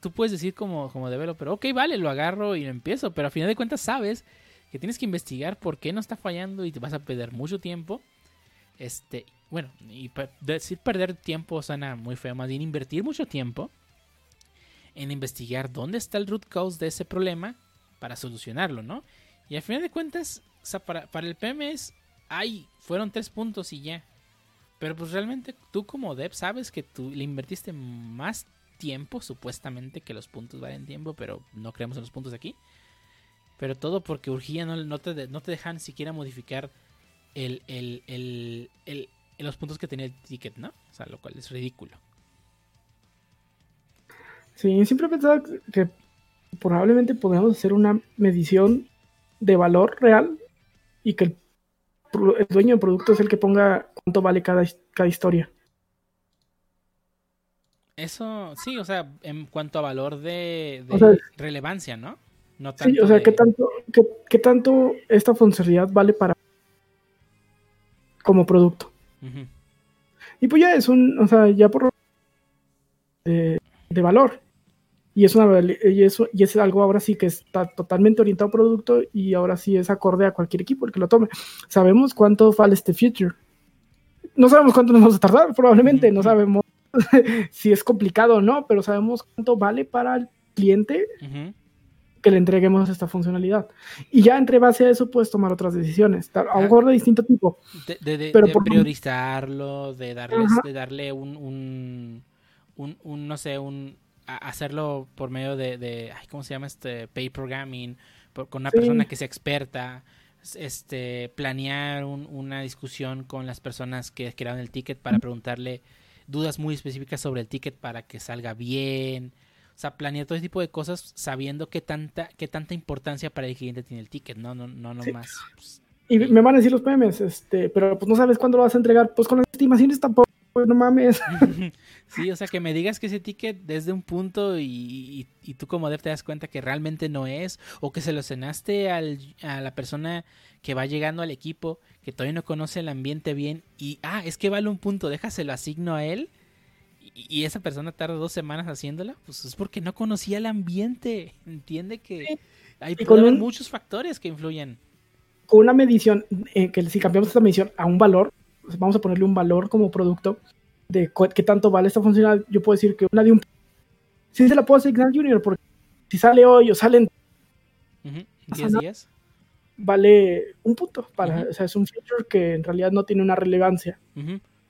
tú puedes decir como, como pero ok, vale, lo agarro y lo empiezo, pero a final de cuentas sabes que tienes que investigar por qué no está fallando y te vas a perder mucho tiempo. Este, bueno, y decir perder tiempo suena muy feo, más bien invertir mucho tiempo en investigar dónde está el root cause de ese problema para solucionarlo, ¿no? Y a final de cuentas, para, para el PMS, hay, fueron tres puntos y ya. Pero pues realmente tú como dev sabes que tú le invertiste más tiempo, supuestamente que los puntos valen tiempo, pero no creemos en los puntos aquí. Pero todo porque urgía, no, no, te, no te dejan siquiera modificar el, el, el, el, los puntos que tenía el ticket, ¿no? O sea, lo cual es ridículo. Sí, siempre he pensado que probablemente podemos hacer una medición de valor real y que el, el dueño del producto es el que ponga cuánto vale cada, cada historia. Eso, sí, o sea, en cuanto a valor de, relevancia, ¿no? no tanto sí, o sea, ¿qué, tanto, qué, tanto esta funcionalidad vale para como producto? Y pues ya es un, o sea, ya por de, valor. Y es, una, y, eso, y es algo ahora sí que está totalmente orientado a producto y ahora sí es acorde a cualquier equipo el que lo tome. Sabemos cuánto vale este future. No sabemos cuánto nos vamos a tardar, probablemente, no sabemos si es complicado o no, pero sabemos cuánto vale para el cliente que le entreguemos esta funcionalidad. Y ya entre base a eso puedes tomar otras decisiones, a lo mejor de distinto tipo. De, pero priorizarlo, de, darles, de darle un, un, no sé, un hacerlo por medio de, ¿cómo se llama este? Pay programming, con una persona que sea experta este planear una discusión con las personas que crearon el ticket para preguntarle dudas muy específicas sobre el ticket para que salga bien. O sea, planear todo ese tipo de cosas sabiendo qué tanta, qué tanta importancia para el cliente tiene el ticket, no, no, no, no más. Pues, y me van a decir los PMs, este, pero pues no sabes cuándo lo vas a entregar. Pues con las estimaciones tampoco, pues, no mames. sí, o sea, que me digas que ese ticket desde un punto y, y, tú como dev te das cuenta que realmente no es, o que se lo cenaste al, a la persona que va llegando al equipo, que todavía no conoce el ambiente bien, y ah, es que vale un punto, déjaselo asigno a él, y, esa persona tarda dos semanas haciéndola, pues es porque no conocía el ambiente. Entiende que hay muchos factores que influyen. Con una medición, eh, que si cambiamos esta medición a un valor, vamos a ponerle un valor como producto de qué tanto vale esta funcionalidad, yo puedo decir que una de un sí se la puedo asignar Junior, porque si sale hoy o salen, Ujú, Pasa 10 nada. días. vale un punto. Para. O sea, es un feature que en realidad no tiene una relevancia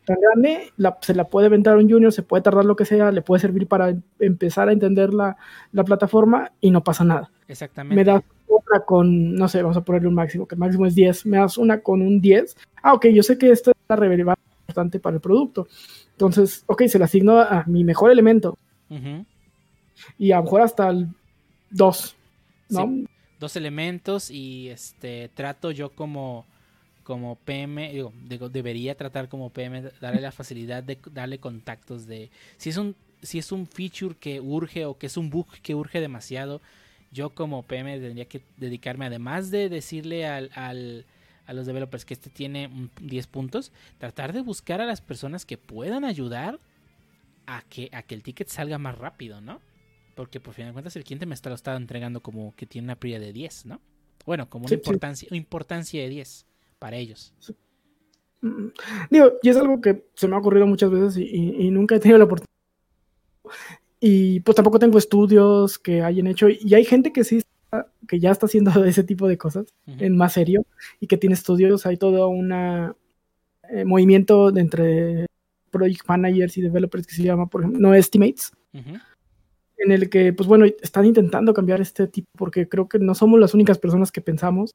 tan grande, la- se la puede aventar un junior, se puede tardar lo que sea, le puede servir para em- empezar a entender la, la plataforma y no pasa nada. Exactamente. Me das otra con, no sé, vamos a ponerle un máximo, que el máximo es 10, me das una con un 10. Ah, ok, yo sé que esta es la relevancia importante para el producto. Entonces, ok, se la asigno a mi mejor elemento y a lo mejor hasta el 2. ¿no? Sí. Dos elementos y este trato yo como como PM, digo, digo, debería tratar como PM, darle la facilidad de darle contactos de si es un si es un feature que urge o que es un bug que urge demasiado, yo como PM tendría que dedicarme además de decirle al, al- a los developers que este tiene un 10 puntos, tratar de buscar a las personas que puedan ayudar a que a que el ticket salga más rápido, ¿no? Porque por fin de cuentas el cliente me está, lo está entregando como que tiene una prioridad de 10, ¿no? Bueno, como una Sí, sí. importancia, importancia de 10 para ellos. Digo, y es algo que se me ha ocurrido muchas veces y, y- y nunca he tenido la oportunidad. Y pues tampoco tengo estudios que hayan hecho. Y hay gente que sí, está- que ya está haciendo ese tipo de cosas en más serio y que tiene estudios. Hay todo un movimiento de entre project managers y developers que se llama, por ejemplo, no estimates, en el que, pues bueno, están intentando cambiar este tipo porque creo que no somos las únicas personas que pensamos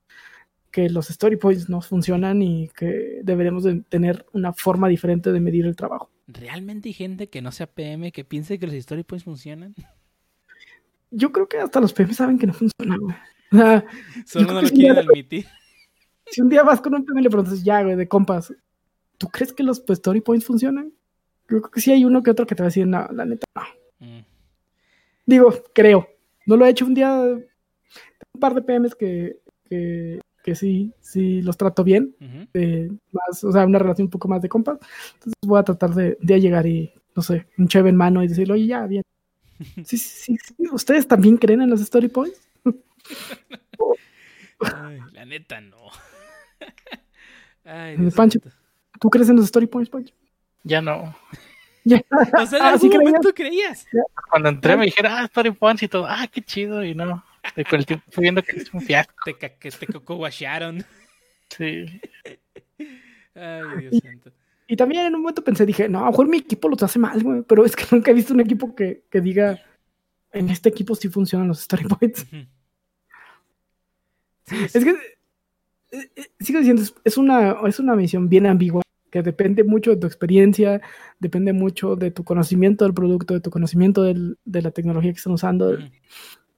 que los story points no funcionan y que deberemos de tener una forma diferente de medir el trabajo. ¿Realmente hay gente que no sea PM que piense que los story points funcionan? Yo creo que hasta los PM saben que no funcionan, güey. O sea, Solo no lo quieren admitir. si un día vas con un PM y le preguntas, ya, güey, de compas, ¿tú crees que los pues, story points funcionan? Yo creo que sí hay uno que otro que te va a decir, no, la neta, no. Mm, Digo, creo. No lo he hecho un día. Tengo un par de PMs que, que, que sí, sí los trato bien. de más, o sea, una relación un poco más de compas. Entonces voy a tratar de, de llegar y, no sé, un cheve en mano y decirle, oye, ya, bien. Sí, sí, sí, sí. ¿Ustedes también creen en los story points? Ay, la neta no. Ay, Dios Pancho. ¿Tú crees en los story points, Pancho? Ya no. Ya. O sea, en Ah, algún ¿sí creías? momento creías. Cuando entré me dijeron, ah, Story Points y todo, ah, qué chido, y no. Y con el tiempo fui viendo que es un fiasco. Te, que te cocoguacharon. Sí. Ay, Dios santo. Y también en un momento pensé, dije, no, a lo mejor mi equipo los hace mal, güey, pero es que nunca he visto un equipo que, que diga, en este equipo sí funcionan los story points. Sí, es- Es que, eh, eh, sigo diciendo, es- una, es una misión bien ambigua, que depende mucho de tu experiencia, depende mucho de tu conocimiento del producto, de tu conocimiento del- de la tecnología que están usando.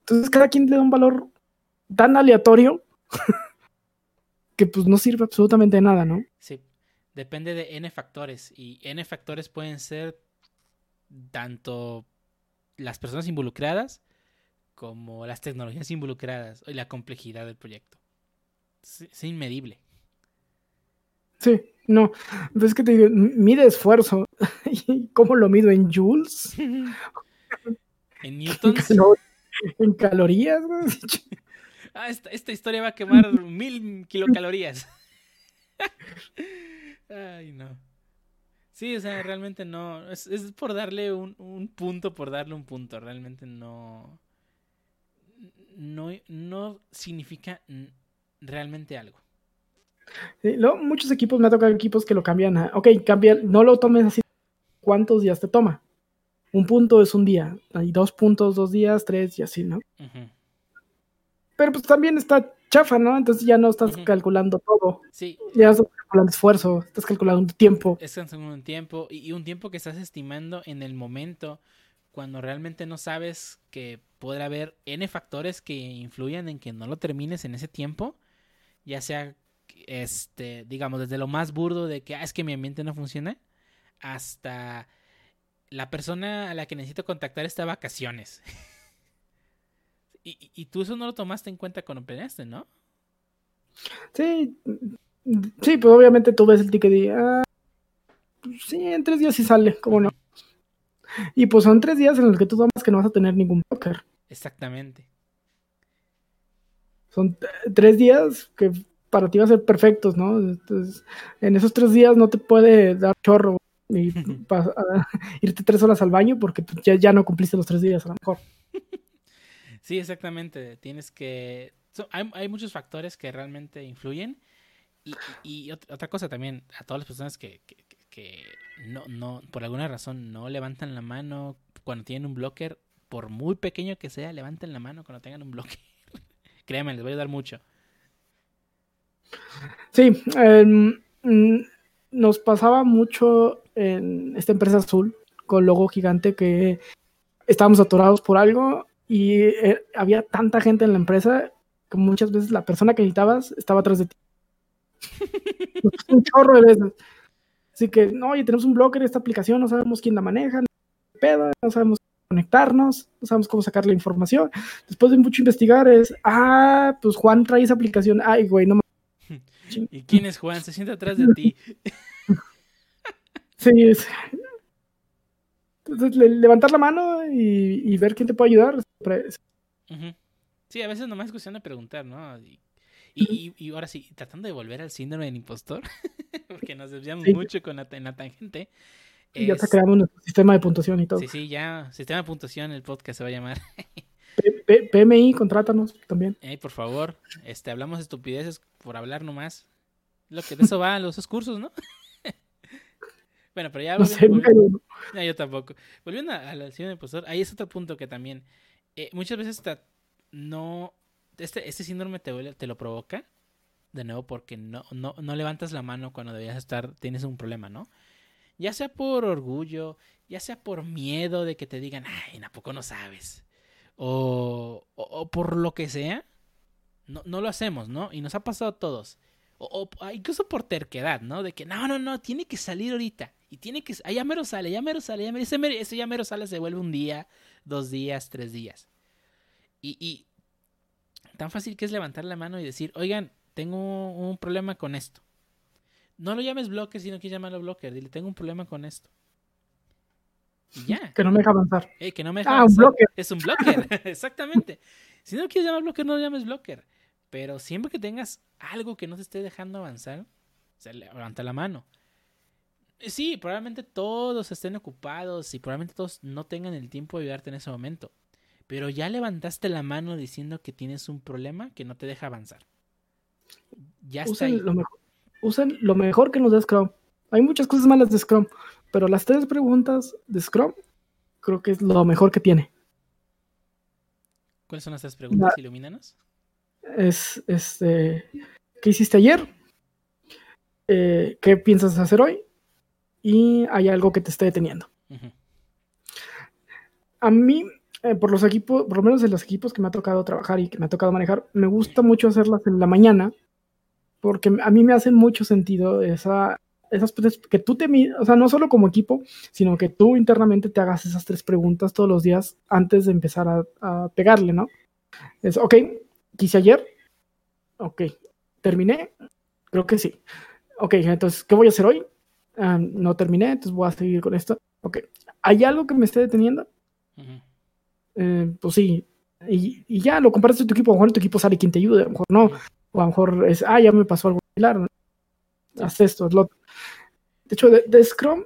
Entonces, cada quien le da un valor tan aleatorio que pues no sirve absolutamente de nada, ¿no? Sí, depende de N factores y N factores pueden ser tanto las personas involucradas como las tecnologías involucradas y la complejidad del proyecto. Es, es inmedible. Sí, no. Entonces, que te digo? Mide esfuerzo. ¿Y cómo lo mido? ¿En joules? en ¿En, newtons, en calorías? güey? ah, esta, esta historia va a quemar mil kilocalorías. Ay, no. Sí, o sea, realmente no. Es, es por darle un, un punto, por darle un punto. Realmente no. No, no significa realmente algo. Sí, luego, muchos equipos, me ha tocado equipos que lo cambian a, ok, cambia, no lo tomes así, ¿cuántos días te toma? Un punto es un día, hay dos puntos, dos días, tres y así, ¿no? Pero pues también está chafa, ¿no? Entonces ya no estás calculando todo, Sí, ya estás calculando esfuerzo, estás calculando tiempo. es cancelando un tiempo y, y un tiempo que estás estimando en el momento cuando realmente no sabes que podrá haber N factores que influyan en que no lo termines en ese tiempo, ya sea, este, digamos, desde lo más burdo de que "Ah, es que mi ambiente no funciona, hasta la persona a la que necesito contactar está de vacaciones. y, tú eso no lo tomaste en cuenta cuando planeaste, ¿no? Sí, sí, pues obviamente tú ves el ticket y, ah, pues, sí, en tres días sí sale, ¿cómo no? Y pues son tres días en los que tú tomas que no vas a tener ningún blocker. Exactamente. Son eh, tres días que para ti van a ser perfectos, ¿no? Entonces, en esos tres días no te puede dar chorro. Y pa- a- irte tres horas al baño porque pues, ya, ya no cumpliste los tres días a lo mejor. Sí, exactamente. Tienes que. so- hay, hay muchos factores que realmente influyen. Y, y- y ot- otra cosa también, a todas las personas que, que- no, no, por alguna razón no levantan la mano cuando tienen un blocker, por muy pequeño que sea, levanten la mano cuando tengan un blocker. Créanme, les voy a ayudar mucho. Sí, mm, nos pasaba mucho en esta empresa azul con logo gigante que estábamos atorados por algo y eh, había tanta gente en la empresa que muchas veces la persona que necesitabas estaba atrás de ti. un chorro de veces. Así que, no, oye, tenemos un blocker esta aplicación, no sabemos quién la maneja, no sabemos qué pedo, no sabemos cómo conectarnos, no sabemos cómo sacar la información. Después de mucho investigar es, ah, pues Juan trae esa aplicación, ay, güey, no ¿Y quién es Juan? Se siente atrás de ti. Sí, es- Entonces, le- levantar la mano y, y ver quién te puede ayudar. Sí, a veces nomás es cuestión de preguntar, ¿no? Y, y, y- ahora sí, tratando de volver al síndrome del impostor, porque nos desviamos Sí. mucho con la, en la tangente. y ya es- está creando nuestro sistema de puntuación y todo. Sí, sí, ya. Sistema de puntuación, el podcast se va a llamar. P- PMI, contrátanos también. Ey, por favor, este, hablamos de estupideces por hablar nomás. Lo que de eso va los esos cursos, ¿no? bueno, pero ya No sé, No, yo tampoco. Volviendo a, a la síndrome del impostor, ahí es otro punto que también eh, muchas veces ta- no este, este síndrome te lo provoca de nuevo porque no, no, no levantas la mano cuando deberías estar, tienes un problema, ¿no? Ya sea por orgullo, ya sea por miedo de que te digan, ay, ¿a poco no sabes? O, o, por lo que sea, no, no lo hacemos, ¿no? Y nos ha pasado a todos. O, o ah, incluso por terquedad, ¿no? De que no, no, no, tiene que salir ahorita. Y tiene que. Ah, ya mero sale, ya mero sale, ya mero, ese, mero- ese ya mero sale se vuelve un día, dos días, tres días. Y, y tan fácil que es levantar la mano y decir, oigan, tengo un problema con esto. No lo llames blocker si no quieres llamarlo blocker. Dile, tengo un problema con esto. Ya. Que no me deja avanzar. Eh, que no me deja Ah, un blocker. Es un blocker, exactamente. Si no quieres llamar blocker, no lo llames blocker. Pero siempre que tengas algo que no te esté dejando avanzar, o sea, levanta la mano. Eh, Sí, probablemente todos estén ocupados y probablemente todos no tengan el tiempo de ayudarte en ese momento. Pero ya levantaste la mano diciendo que tienes un problema que no te deja avanzar. Ya está ahí. Usen lo, mejor, usen lo mejor que nos da Scrum. Hay muchas cosas malas de Scrum, pero las tres preguntas de Scrum creo que es lo mejor que tiene. ¿Cuáles son las tres preguntas? Ilumínanos. Es, este, ¿qué hiciste ayer? Eh, ¿Qué piensas hacer hoy? Y hay algo que te esté deteniendo. A mí, eh, por los equipos, por lo menos en los equipos que me ha tocado trabajar y que me ha tocado manejar, me gusta mucho hacerlas en la mañana, porque a mí me hace mucho sentido esa, esas tres- que tú te, o sea, no solo como equipo, sino que tú internamente te hagas esas tres preguntas todos los días antes de empezar a, a pegarle, ¿no? Es, ok, ¿qué hice ayer? Ok, ¿terminé? Creo que sí. Ok, entonces, ¿qué voy a hacer hoy? Ah, no terminé, entonces voy a seguir con esto. Ok, ¿hay algo que me esté deteniendo? Eh, pues sí. Y, y ya lo comparas con tu equipo, a lo mejor tu equipo sale quien te ayude, a lo mejor no. O a lo mejor es, ah, ya me pasó algo similar. Haz esto, lo. De hecho, de, Scrum,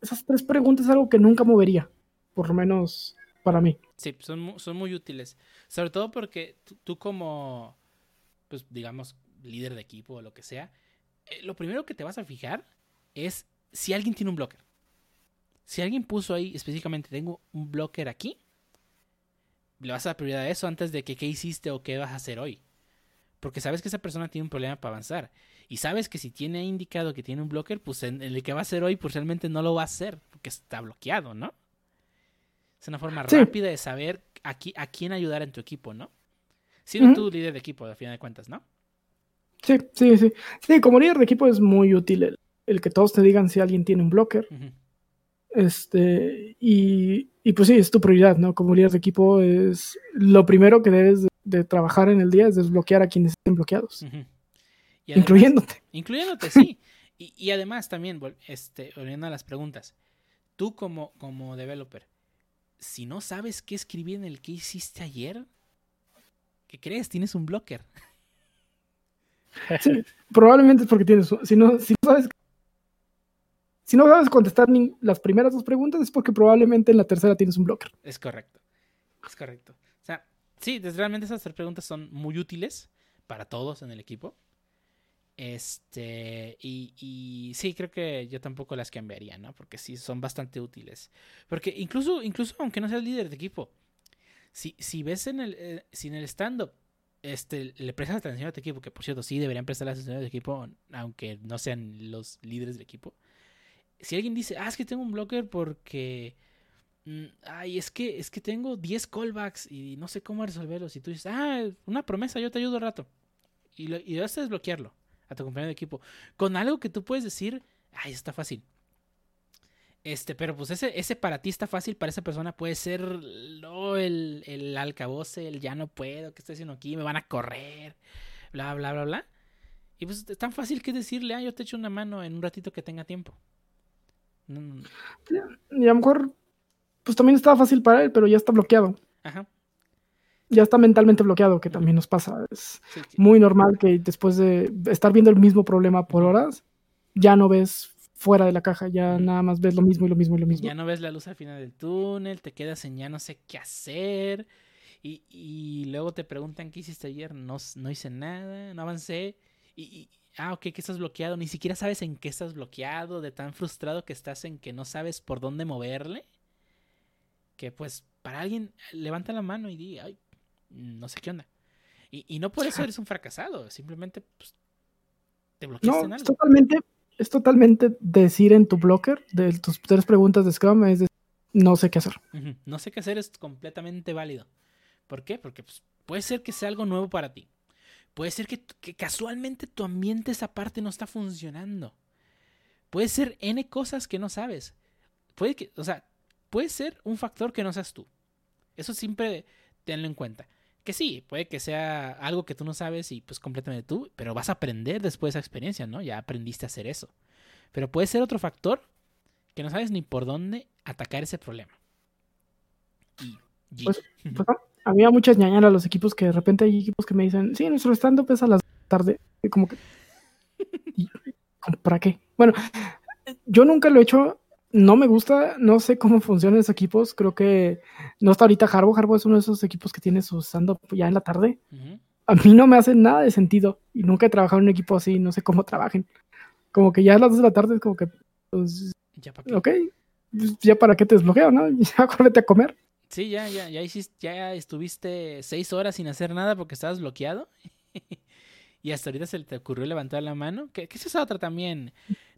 esas tres preguntas es algo que nunca movería, por lo menos para mí. Sí, son, son muy útiles. Sobre todo porque tú, tú como, pues digamos, líder de equipo o lo que sea, eh, lo primero que te vas a fijar es si alguien tiene un blocker. Si alguien puso ahí específicamente, tengo un blocker aquí, le vas a dar prioridad a eso antes de que qué hiciste o qué vas a hacer hoy. Porque sabes que esa persona tiene un problema para avanzar. Y sabes que si tiene indicado que tiene un blocker, pues en, el que va a hacer hoy, pues realmente no lo va a hacer, porque está bloqueado, ¿no? Es una forma Sí. rápida de saber a, qui- a quién ayudar en tu equipo, ¿no? Siendo Ujú. tú líder de equipo, al final de cuentas, ¿no? Sí, sí, sí. Sí, como líder de equipo es muy útil el, el que todos te digan si alguien tiene un blocker. Este, y, y pues sí, es tu prioridad, ¿no? Como líder de equipo es lo primero que debes de, de trabajar en el día es desbloquear a quienes estén bloqueados. Y además- incluyéndote. Incluyéndote, sí. Y, y además también, este, volviendo a las preguntas, tú como, como developer, si no sabes qué escribir en el que hiciste ayer, ¿qué crees? Tienes un blocker. Probablemente es porque tienes, si no, si no sabes, si no sabes contestar ni las primeras dos preguntas es porque probablemente en la tercera tienes un blocker. Es correcto. Es correcto. O sea, sí, realmente esas tres preguntas son muy útiles para todos en el equipo. Este, y, y sí, creo que yo tampoco las cambiaría, ¿no? Porque sí, son bastante útiles. Porque incluso, incluso aunque no seas líder de equipo, si, si ves en el, eh, si en el stand-up este, le prestas atención a tu equipo, que por cierto sí deberían prestar atención a tu equipo, aunque no sean los líderes del equipo. Si alguien dice, ah, es que tengo un blocker porque Mm, Ay, es que, es que tengo 10 callbacks y no sé cómo resolverlos. Y tú dices, ah, una promesa, yo te ayudo al rato. Y, lo, y vas a desbloquearlo a tu compañero de equipo. Con algo que tú puedes decir, ay, está fácil. Este, pero pues ese, ese para ti está fácil, para esa persona puede ser lo, el, el alcaboce, el ya no puedo, ¿qué estoy haciendo aquí? Me van a correr, bla, bla, bla, bla. Y pues es tan fácil que decirle, ah, yo te echo una mano en un ratito que tenga tiempo. Y a lo mejor, pues también estaba fácil para él, pero ya está bloqueado. ajá. Ya está mentalmente bloqueado, que también nos pasa. Es sí, sí. muy normal que después de estar viendo el mismo problema por horas, ya no ves fuera de la caja, ya nada más ves lo mismo y lo mismo y lo mismo. Ya no ves la luz al final del túnel, te quedas en ya no sé qué hacer. Y, y luego te preguntan qué hiciste ayer. No, no hice nada, no avancé. Y, y- ah, ok, que estás bloqueado. Ni siquiera sabes en qué estás bloqueado, de tan frustrado que estás en que no sabes por dónde moverle. Que pues para alguien levanta la mano y di, ay, no sé qué onda. Y, y no por eso eres un fracasado, simplemente pues, te bloqueaste en No, es algo. totalmente, es totalmente decir en tu blocker de tus tres preguntas de Scrum, es decir, no sé qué hacer. No sé qué hacer es completamente válido. ¿Por qué? Porque pues, puede ser que sea algo nuevo para ti. Puede ser que, que casualmente tu ambiente esa parte no está funcionando. Puede ser N cosas que no sabes. Puede que, o sea, puede ser un factor que no seas tú. Eso siempre tenlo en cuenta. Que sí, puede que sea algo que tú no sabes y pues completamente tú, pero vas a aprender después de esa experiencia, ¿no? Ya aprendiste a hacer eso. Pero puede ser otro factor que no sabes ni por dónde atacar ese problema. Y, y- Pues, Pues, había muchas ñañaras a los equipos que de repente hay equipos que me dicen, sí, nuestro stand-up es a las tarde. Y como que, ¿y como ¿para qué? Bueno, yo nunca lo he hecho, no me gusta, no sé cómo funcionan esos equipos, creo que no está ahorita Harbo, Harbo es uno de esos equipos que tiene su stand-up ya en la tarde. A mí no me hace nada de sentido y nunca he trabajado en un equipo así, no sé cómo trabajen. Como que ya a las 2 de la tarde es como que, pues, Ya para qué. ok, pues, ya para qué te desbloqueo, ¿no? Ya córrete a comer. Sí, ya, ya, ya hiciste, ya estuviste seis horas sin hacer nada porque estabas bloqueado. y hasta ahorita se te ocurrió levantar la mano. Que, que esa es otra también.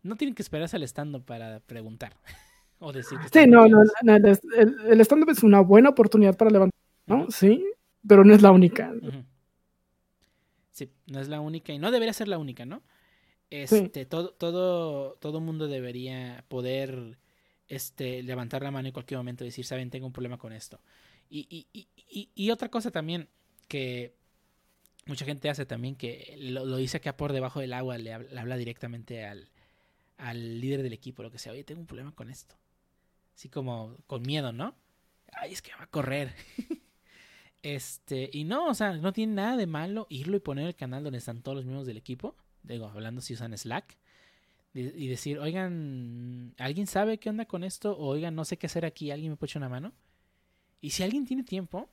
No tienen que esperarse al estando para preguntar. o decir que Sí, no, no, el, el- stand-up es una buena oportunidad para levantar, ¿no? Ujú. Sí, pero no es la única. Sí, no es la única y no debería ser la única, ¿no? Este, todo, todo, todo mundo debería poder este, levantar la mano en cualquier momento y decir, saben, tengo un problema con esto. Y, y, y, otra cosa también que mucha gente hace también, que lo, lo dice acá por debajo del agua, le habla directamente al, al líder del equipo, lo que sea, oye, tengo un problema con esto. Así como con miedo, ¿no? Ay, es que va a correr. Este, y no, o sea, no tiene nada de malo irlo y poner el canal donde están todos los miembros del equipo. Digo, hablando si usan Slack. Y decir, oigan, ¿alguien sabe qué onda con esto? O oigan, no sé qué hacer aquí, ¿alguien me puede echar una mano? Y si alguien tiene tiempo,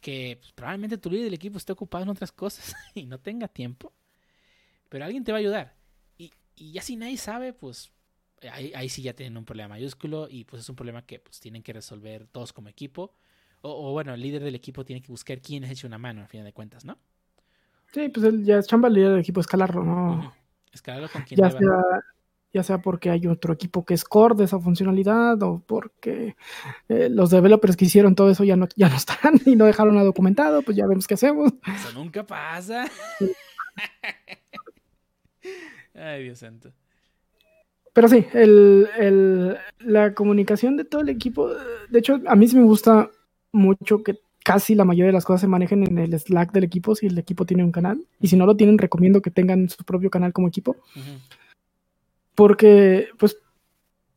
que pues, probablemente tu líder del equipo esté ocupado en otras cosas y no tenga tiempo, pero alguien te va a ayudar. Y, ya si nadie sabe, pues ahí, ahí sí ya tienen un problema mayúsculo y pues es un problema que pues tienen que resolver todos como equipo. O, o, bueno, el líder del equipo tiene que buscar quién les eche una mano, al final de cuentas, ¿no? Sí, pues él ya es chamba el líder del equipo escalarlo, ¿no? Escalarlo con quien Ya deba. sea, ya sea porque hay otro equipo que es core de esa funcionalidad o porque eh, los developers que hicieron todo eso ya no, ya no están y no dejaron nada documentado, pues ya vemos qué hacemos. Eso nunca pasa. Ay, Dios santo. Pero sí, el, el- la comunicación de todo el equipo, de hecho, a mí sí me gusta mucho que casi la mayoría de las cosas se manejen en el Slack del equipo, si el equipo tiene un canal. Y si no lo tienen, recomiendo que tengan su propio canal como equipo, porque pues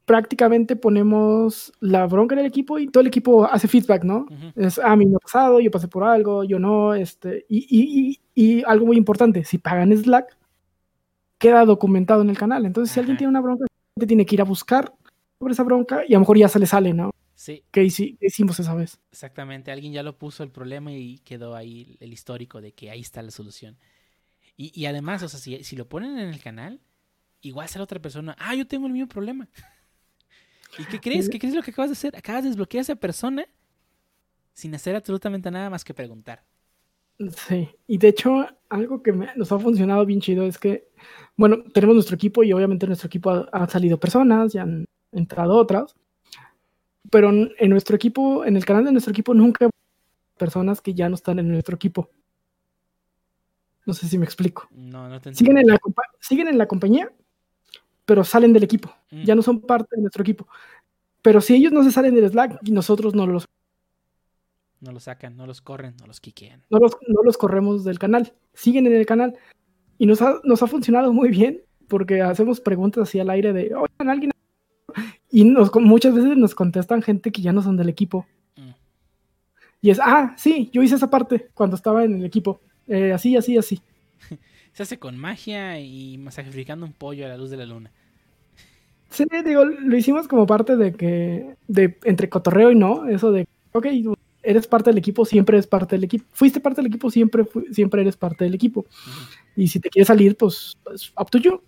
prácticamente ponemos la bronca en el equipo y todo el equipo hace feedback, ¿no? Es, "Ah, a mí me ha pasado, yo pasé por algo, yo no, este, y, y, y, y algo muy importante, si pagan Slack, queda documentado en el canal. Entonces, si alguien tiene una bronca, tiene que ir a buscar sobre esa bronca y a lo mejor ya se le sale, ¿no? Sí, ¿Qué, hici- qué hicimos esa vez? exactamente. Alguien ya lo puso el problema y quedó ahí el histórico de que ahí está la solución. Y, y además, o sea, si, si lo ponen en el canal, igual sale otra persona. Ah, yo tengo el mismo problema. ¿Y qué crees? ¿Qué crees lo que acabas de hacer? Acabas de desbloquear a esa persona sin hacer absolutamente nada más que preguntar. Sí, y de hecho, algo que me- nos ha funcionado bien chido es que, bueno, tenemos nuestro equipo y obviamente en nuestro equipo ha- han salido personas, ya han entrado otras, pero en, nuestro equipo, en el canal de nuestro equipo, nunca hay personas que ya no están en nuestro equipo. No sé si me explico. No, no te Siguen en la, siguen en la compañía, pero salen del equipo. Mm, Ya no son parte de nuestro equipo. Pero si ellos no se salen del Slack, nosotros no los, no los sacan, no los corren, no los quiquean. no los, no los corremos del canal. Siguen en el canal. Y nos ha, nos ha funcionado muy bien porque hacemos preguntas así al aire de, oigan, alguien. Y nos, muchas veces nos contestan gente que ya no son del equipo. Mm. Y es, ah, sí, yo hice esa parte cuando estaba en el equipo. Eh, así, así, así. Se hace con magia y sacrificando un pollo a la luz de la luna. Sí, digo, lo hicimos como parte de que, de entre cotorreo y no, eso de, ok, eres parte del equipo, siempre eres parte del equipo. Fuiste parte del equipo, siempre, siempre eres parte del equipo. Y si te quieres salir, pues, pues up to you.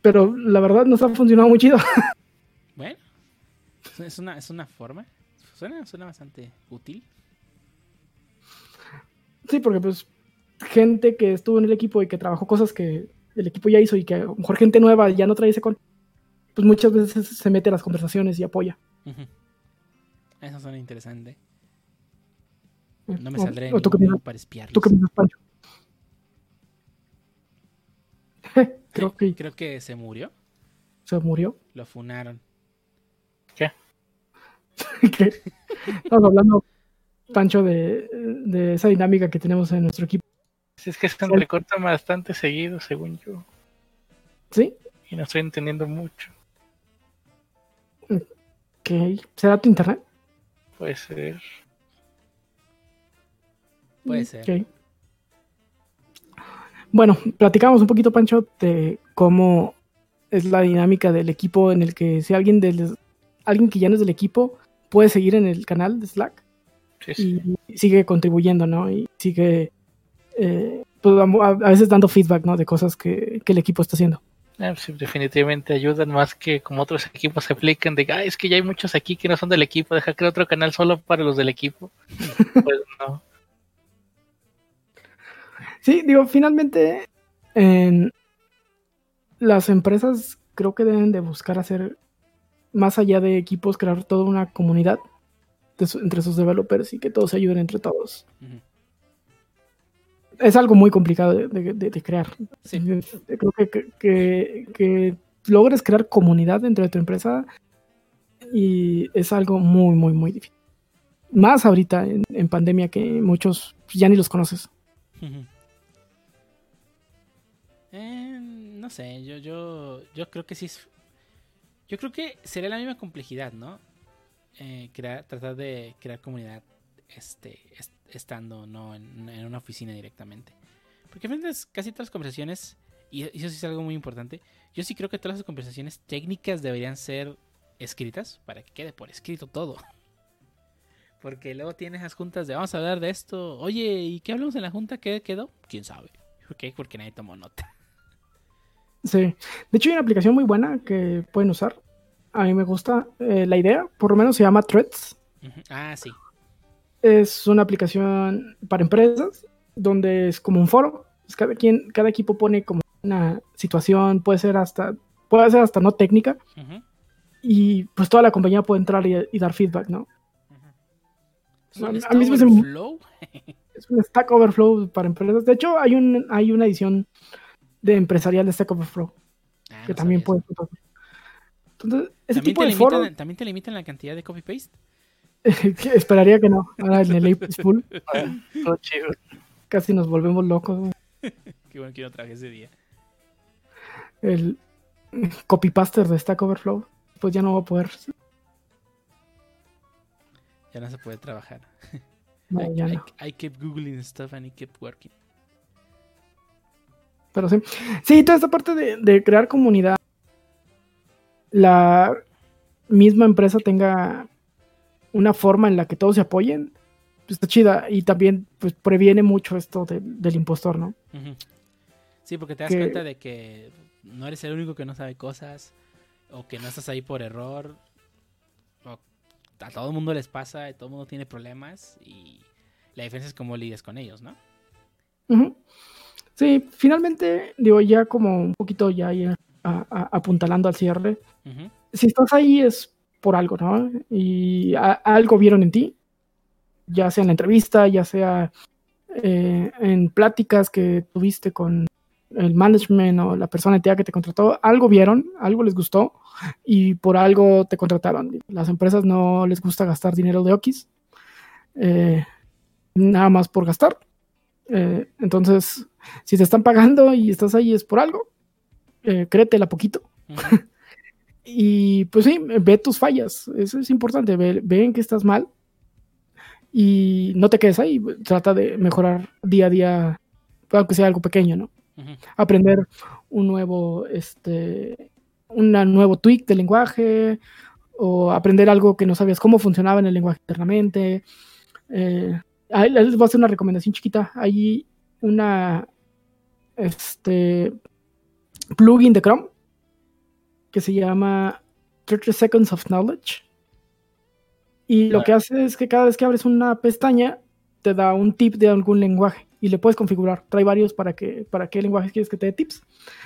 Pero la verdad nos ha funcionado muy chido. Bueno, es una, es una forma. Suena, suena bastante útil. sí, porque pues gente que estuvo en el equipo y que trabajó cosas que el equipo ya hizo y que a lo mejor gente nueva ya no trae ese con, pues muchas veces se mete a las conversaciones y apoya. Eso suena interesante. No me O- saldré o qué piensas- para espiarlos. ¿Tú qué piensas, Pancho? Creo que Creo que se murió. se murió. Lo funaron. que estamos hablando, Pancho, de, de esa dinámica que tenemos en nuestro equipo. Si es que se entrecortan bastante seguido, según yo. ¿Sí? Y no estoy entendiendo mucho. ¿Qué? ¿Será tu internet? Puede ser. Puede ser. Ok. Bueno, platicamos un poquito, Pancho, de cómo es la dinámica del equipo en el que si alguien del alguien que ya no es del equipo puede seguir en el canal de Slack Sí, sí. y sigue contribuyendo, ¿no? Y sigue eh, pues, a, a veces dando feedback, ¿no? De cosas que, que el equipo está haciendo. Ah, sí, definitivamente ayudan más que como otros equipos se aplican de, ah, es que ya hay muchos aquí que no son del equipo, deja crear otro canal solo para los del equipo. pues no. Sí, digo, finalmente en las empresas creo que deben de buscar hacer más allá de equipos, crear toda una comunidad de su- entre sus developers y que todos se ayuden entre todos. Es algo muy complicado de, de- de- de crear. Sí. Creo que, que, que- que logres crear comunidad dentro de tu empresa y es algo muy, muy, muy difícil. Más ahorita en, en pandemia que muchos ya ni los conoces. Ujú. Eh, no sé, yo, yo, yo creo que sí es. Yo creo que sería la misma complejidad, ¿no? Eh, crear, tratar de crear comunidad este, est- estando no en, una oficina directamente. Porque final es casi todas las conversaciones, y eso sí es algo muy importante, yo sí creo que todas las conversaciones técnicas deberían ser escritas para que quede por escrito todo. Porque luego tienes las juntas de vamos a hablar de esto. Oye, ¿y qué hablamos en la junta? ¿Qué quedó? ¿Quién sabe? ¿Por qué? Porque nadie tomó nota. Sí. De hecho, hay una aplicación muy buena que pueden usar. A mí me gusta eh, la idea, por lo menos se llama Threads. Ah, sí. Es una aplicación para empresas donde es como un foro. Pues cada quien, cada equipo pone como una situación, puede ser hasta, puede ser hasta no técnica, y pues toda la compañía puede entrar y, y dar feedback, ¿no? A- ¿Un a mí? Es un Stack Overflow para empresas. De hecho, hay un, hay una edición de empresarial de Stack Overflow Ah, que no también sabía puede. eso. Entonces, ese ¿También tipo te, de foro, limitan, ¿También te limitan la cantidad de copy-paste? esperaría que no. Ahora en el Apex Pool Todo chido. casi nos volvemos locos. Qué bueno que yo no trabajé ese día. El copypaster de Stack Overflow, pues ya no va a poder. Ya no se puede trabajar. No, I, ya I- no. I kept googling stuff and it kept working. Pero sí. Sí, toda esta parte de, de crear comunidad la misma empresa tenga una forma en la que todos se apoyen, pues está chida. Y también pues, previene mucho esto de- del impostor, ¿no? Sí, porque te das Que- cuenta de que no eres el único que no sabe cosas o que no estás ahí por error. o a todo el mundo les pasa y todo el mundo tiene problemas y la diferencia es cómo lidias con ellos, ¿no? Sí, finalmente, digo, ya como un poquito ya ahí a- a- apuntalando al cierre, si estás ahí es por algo, ¿no? Y a- algo vieron en ti, ya sea en la entrevista, ya sea eh, en pláticas que tuviste con el management o la persona entidad que te contrató, algo vieron, algo les gustó y por algo te contrataron. Las empresas no les gusta gastar dinero de Okis, eh, nada más por gastar. Eh, entonces, si te están pagando y estás ahí es por algo, eh, créetela poquito. Y pues sí, ve tus fallas, eso es importante, ve, ve en que estás mal y no te quedes ahí, trata de mejorar día a día, aunque sea algo pequeño, ¿no? Aprender un nuevo, este, un nuevo tweak del lenguaje o aprender algo que no sabías cómo funcionaba en el lenguaje internamente. Eh, ahí les voy a hacer una recomendación chiquita, hay una, este, plugin de Chrome que se llama 30 Seconds of Knowledge. Y lo que hace es que cada vez que abres una pestaña, te da un tip de algún lenguaje y le puedes configurar. Trae varios para que para qué lenguaje quieres que te dé tips.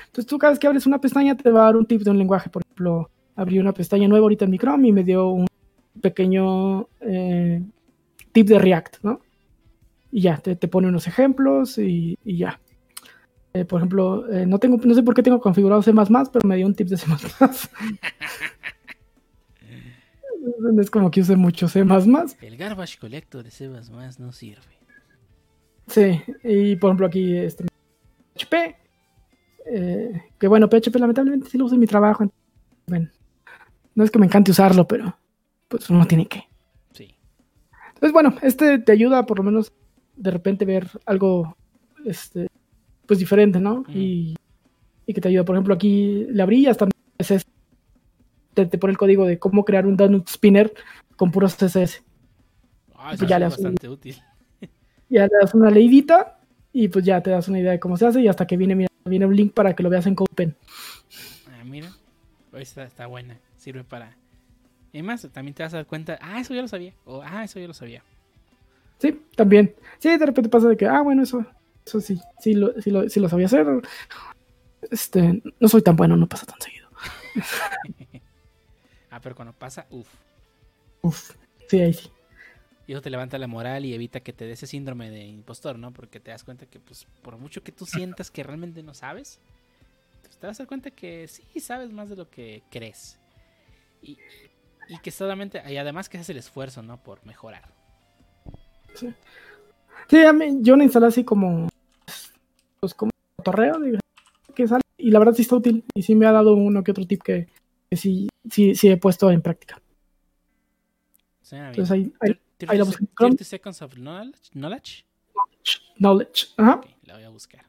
Entonces tú cada vez que abres una pestaña te va a dar un tip de un lenguaje. Por ejemplo, abrí una pestaña nueva ahorita en mi Chrome y me dio un pequeño eh, tip de React, ¿no? Y ya, te, te pone unos ejemplos y, y ya. Eh, por ejemplo, eh, no, tengo, no sé por qué tengo configurado C++, pero me dio un tip de C++. Es como que use mucho C++. El garbage collector de más no sirve. Sí, y por ejemplo aquí este, PHP. eh, que bueno, PHP lamentablemente sí lo uso en mi trabajo. entonces, bueno, no es que me encante usarlo, pero pues uno tiene que. Sí. Entonces, bueno, este te ayuda por lo menos de repente ver algo este, pues diferente, ¿no? Y, y que te ayuda. Por ejemplo, aquí le abrí y hasta CSS. Te, te pone el código de cómo crear un donut spinner con puros CSS. Ah, Pues eso ya es le un- bastante útil. Ya le das una leidita y pues ya te das una idea de cómo se hace y hasta que viene, mira, viene un link para que lo veas en CodePen. Ah, mira. Esta está buena. Sirve para. Y más, también te vas a dar cuenta. Ah, eso ya lo sabía. O ah, eso ya lo sabía. Sí, también. Sí, de repente pasa de que, ah, bueno, eso, eso sí, sí lo, sí lo, sí lo sabía hacer. Este, no soy tan bueno, no pasa tan seguido. Ah, pero cuando pasa, uff. Uf, sí, ahí sí. Y eso te levanta la moral y evita que te dé ese síndrome de impostor, ¿no? Porque te das cuenta que, pues, por mucho que tú sientas que realmente no sabes, pues, te vas a dar cuenta que sí sabes más de lo que crees. Y, y que solamente, y además que haces el esfuerzo, ¿no? Por mejorar. Sí, a mí, yo la instalé así como, pues como torreo, que sale, y la verdad sí está útil, y sí me ha dado uno que otro tip que, que sí, sí, sí he puesto en práctica. Entonces ahí, ahí, ahí la 30 busqué en Chrome. 30 seconds of knowledge. knowledge? knowledge, ajá, Ok, la voy a buscar.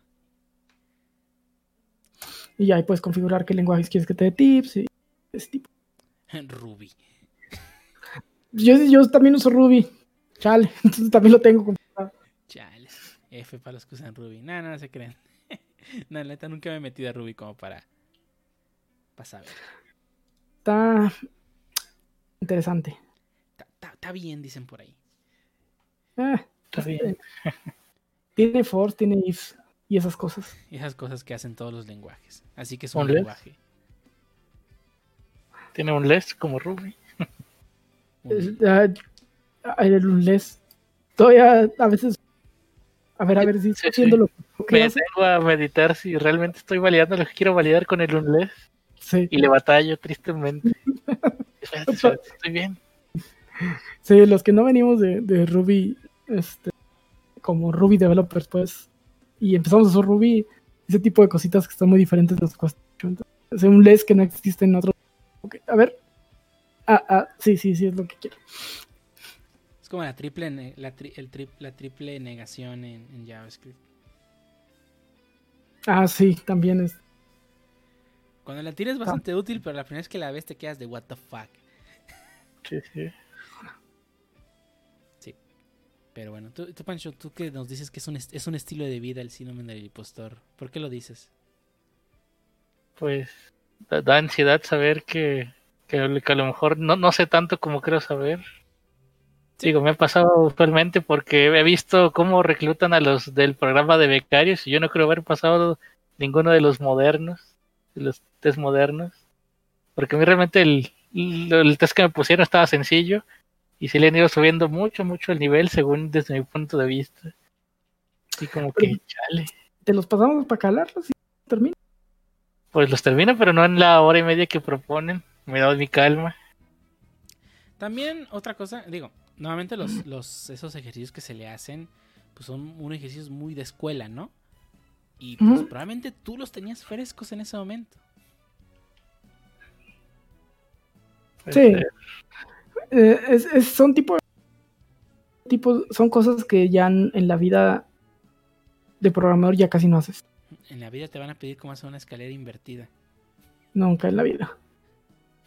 y ahí puedes configurar qué lenguajes quieres que te dé tips y ese tipo. Ruby. Yo, yo también uso Ruby, chale, entonces también lo tengo. configurado. Chales. F para los que usan Ruby. No, no, no se creen. no, la neta nunca me he metido a Ruby como para. Para saber. Está interesante. Está- Está está bien, dicen por ahí. Ah, Está bien. tiene for, tiene if y esas cosas. Y esas cosas que hacen todos los lenguajes. Así que es ¿Un lenguaje. Tiene un less como Ruby. Un- les todavía a veces a ver a ver si estoy haciendo lo que Me hace. tengo a meditar si realmente estoy validando lo que quiero validar con el unless Sí. y le batallo tristemente. Espérate, espérate, estoy bien. Sí, los que no venimos de, de Ruby, este, como Ruby developers, pues, y empezamos a usar Ruby, ese tipo de cositas que están muy diferentes nos cuesta es un les que no existe en otro. Ok, a ver. Ah, ah, sí, sí, sí, es lo que quiero. Es como la triple, la, tri- el tri- la triple negación en, en JavaScript. Ah, sí, también es. Cuando la tiras es bastante útil, pero la primera vez que la ves te quedas de what the fuck. Sí, sí. Sí. Pero bueno, tú, tú Pancho, tú que nos dices que es un, es un estilo de vida el síndrome del impostor. ¿Por qué lo dices? Pues da, da ansiedad saber que, que, que a lo mejor no, no sé tanto como creo saber. Sí. Digo, me ha pasado usualmente porque he visto cómo reclutan a los del programa de becarios y yo no creo haber pasado ninguno de los modernos, de los test modernos. Porque a mí realmente el, el, el test que me pusieron estaba sencillo y sí le han ido subiendo mucho, mucho el nivel según desde mi punto de vista. Y como que, chale. Te los pasamos para calarlos y termina. Pues los termino, pero no en la hora y media que proponen. Me da mi calma. También otra cosa, digo, normalmente los, los esos ejercicios que se le hacen, pues son unos ejercicios muy de escuela, ¿no? Y pues probablemente tú los tenías frescos en ese momento. Sí. Este, Eh, es, es- son tipo, tipo, son cosas que ya en, en la vida de programador ya casi no haces. En la vida te van a pedir cómo hacer una escalera invertida. Nunca en la vida.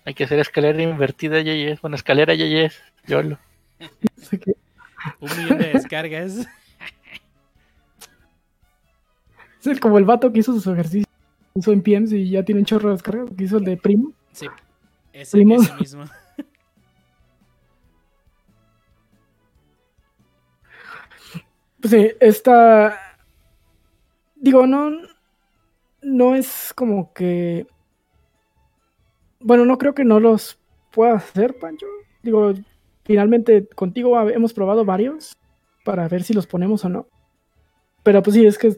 Hay que hacer escalera invertida, Yeyes. Bueno, escalera, Yeyes. Yolo. Un millón de descargas. es como el vato que hizo sus ejercicios. Hizo en PMs y ya tiene un chorro de descargas. Que hizo el de Primo. Sí, ese, Primo. ese mismo. Pues sí, esta. Digo, no. No es como que. Bueno, no creo que no los pueda hacer, Pancho. Digo, finalmente contigo hemos probado varios para ver si los ponemos o no. Pero pues sí, es que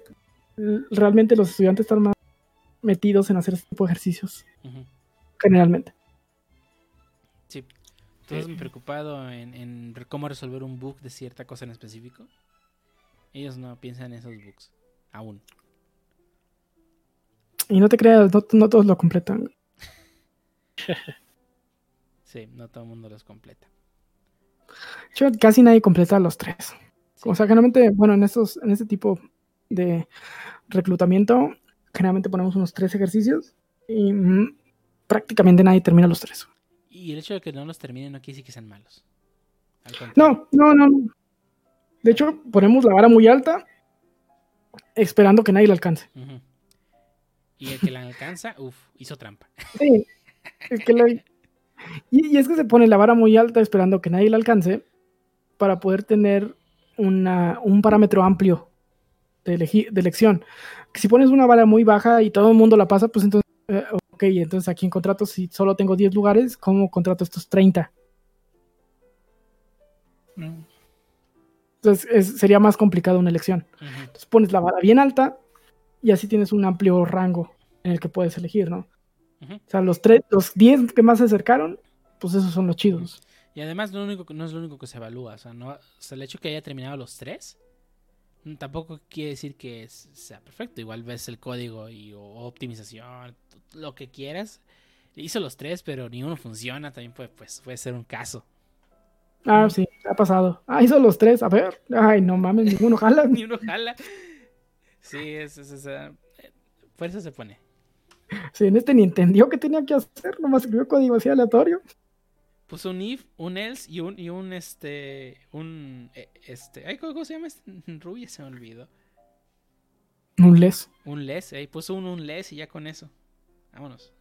realmente los estudiantes están más metidos en hacer este tipo de ejercicios, generalmente. Sí. ¿Tú has preocupado en, cómo resolver un bug de cierta cosa en específico? Ellos no piensan en esos bugs. Aún. Y no te creas, no, no todos lo completan. Sí, no todo el mundo los completa. Yo, casi nadie completa los tres. Sí. O sea, generalmente, bueno, en estos, en este tipo de reclutamiento, generalmente ponemos unos tres ejercicios y mm, prácticamente nadie termina los tres. Y el hecho de que no los terminen no quiere decir que sean malos. No, no, no. De hecho, ponemos la vara muy alta, esperando que nadie la alcance. Y el que la alcanza, uff, hizo trampa. Sí. es que la- y, y es que se pone la vara muy alta esperando que nadie la alcance para poder tener una, un parámetro amplio de, de elección. Que si pones una vara muy baja y todo el mundo la pasa, pues entonces, eh, ok, entonces aquí en contrato, si solo tengo 10 lugares, ¿cómo contrato estos 30? Mm. Entonces es- sería más complicado una elección. Entonces pones la vara bien alta y así tienes un amplio rango en el que puedes elegir, ¿no? O sea, los, tres, los 10 que más se acercaron, pues esos son los chidos. Y además lo único, que- no es lo único que se evalúa. O sea, no, o sea, el hecho que haya terminado los tres mm, tampoco quiere decir que es- sea perfecto. Igual ves el código y o optimización, lo que quieras. Hizo los tres, pero ninguno funciona. También puede, pues, puede ser un caso. Ah, sí, ha pasado. Ah, hizo los tres, a ver. Ay, no mames, ninguno jala. Ni uno jala. Sí, es, es, es, ah, eh, por eso se pone. Sí, en este ni entendió qué tenía que hacer, nomás escribió código así aleatorio. Puso un if, un else y un, y un este, un, eh, este, ay, ¿cómo, se llama este? Ruby, se me olvidó. Un les. Un less, eh, puso un, un less y ya con eso. Vámonos.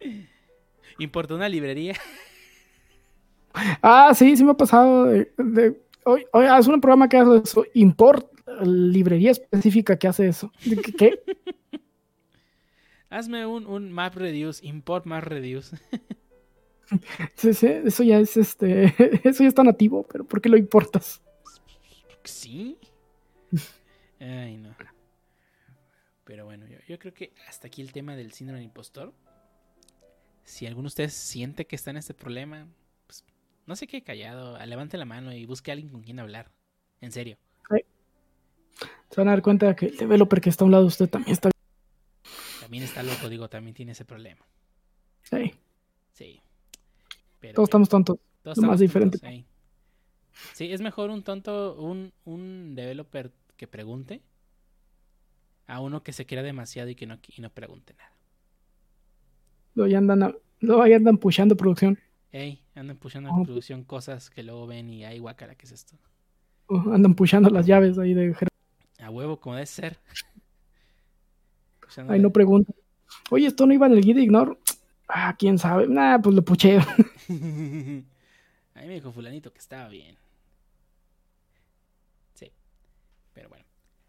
Importó una librería. Ah, sí, sí me ha pasado. De, de- oye, oye, haz un programa que hace eso. Import, librería específica que hace eso. ¿De ¿Qué? Hazme un, un map reduce, import map reduce. Sí, sí, eso ya es este. Eso ya está nativo, pero ¿por qué lo importas? ¿Sí? Ay, no. Pero bueno, yo, yo creo que hasta aquí el tema del síndrome del impostor. Si alguno de ustedes siente que está en este problema, pues no se quede callado, levante la mano y busque a alguien con quien hablar. En serio. Se van a dar cuenta que el developer que está a un lado de usted también está. También está loco, digo, también tiene ese problema. Sí, Sí. Pero todos estamos tontos. Todos Lo más estamos diferente. tontos, sí. Sí, es mejor un tonto, un, un developer que pregunte a uno que se crea demasiado y que no, y no pregunte nada. Luego ya andan, a- luego ahí andan pushando producción. Ey, andan pushando Oh. en producción cosas que luego ven y ay, guacala, ¿qué es esto? Uh, andan pushando las llaves ahí de A huevo, como debe ser. Pushando Ahí no preguntan. Oye, esto no iba en el guía de Ignore. Ah, quién sabe. Nah, pues lo pucheo. Ahí me dijo fulanito que estaba bien. Sí. Pero bueno.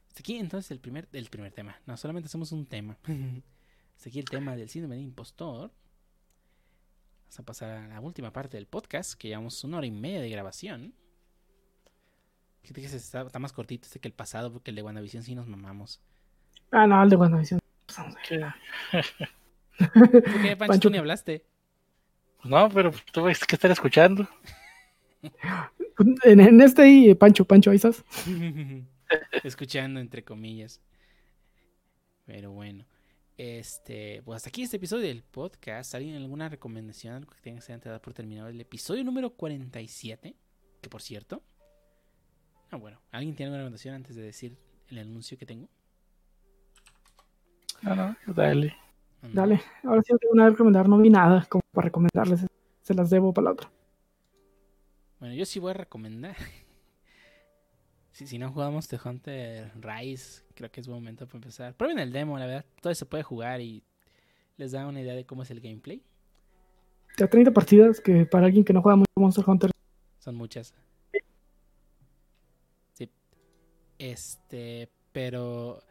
Hasta aquí entonces el primer, el primer tema. No, solamente hacemos un tema. Hasta aquí el tema del síndrome de impostor. Vamos a pasar a la última parte del podcast, que llevamos una hora y media de grabación. Fíjate que está, está más cortito este que el pasado, porque el de WandaVision sí nos mamamos. Ah, no, el de WandaVision. ¿Tú qué, Pancho? Pancho. Tú ni hablaste. No, pero tuve que estar escuchando. En, en este ahí, Pancho, Pancho, ahí estás. Escuchando entre comillas. Pero bueno. Este, pues hasta aquí este episodio del podcast. ¿Alguien alguna recomendación? Algo que tenga que ser dar por terminado el episodio número 47? Que por cierto. Ah, bueno. ¿Alguien tiene alguna recomendación antes de decir el anuncio que tengo? No, no, dale. Dale. Ahora sí no tengo nada que recomendar. No vi nada como para recomendarles. Se las debo para la otra. Bueno, yo sí voy a recomendar. si, si no jugamos The Hunter Rise, creo que es buen momento para empezar. Prueben el demo, la verdad. Todo se puede jugar y les da una idea de cómo es el gameplay. Ya 30 partidas que para alguien que no juega mucho Monster Hunter. Son muchas. Sí. Este, pero...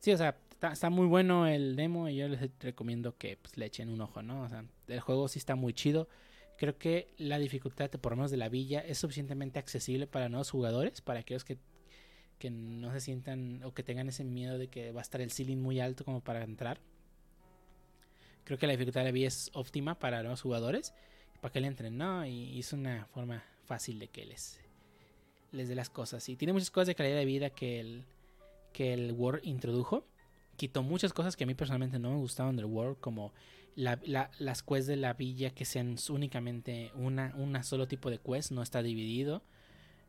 Sí, o sea, está, muy bueno el demo y yo les recomiendo que pues, le echen un ojo, ¿no? O sea, el juego sí está muy chido. Creo que la dificultad, por lo menos de la villa, es suficientemente accesible para nuevos jugadores, para aquellos que, que no se sientan o que tengan ese miedo de que va a estar el ceiling muy alto como para entrar. Creo que la dificultad de la villa es óptima para nuevos jugadores para que le entren, ¿no? Y es una forma fácil de que les, les dé las cosas. Y tiene muchas cosas de calidad de vida que el, que el Word introdujo. Quitó muchas cosas que a mí personalmente no me gustaban del Word, como la, la- las quests de la villa que sean únicamente una, una solo tipo de quest, no está dividido.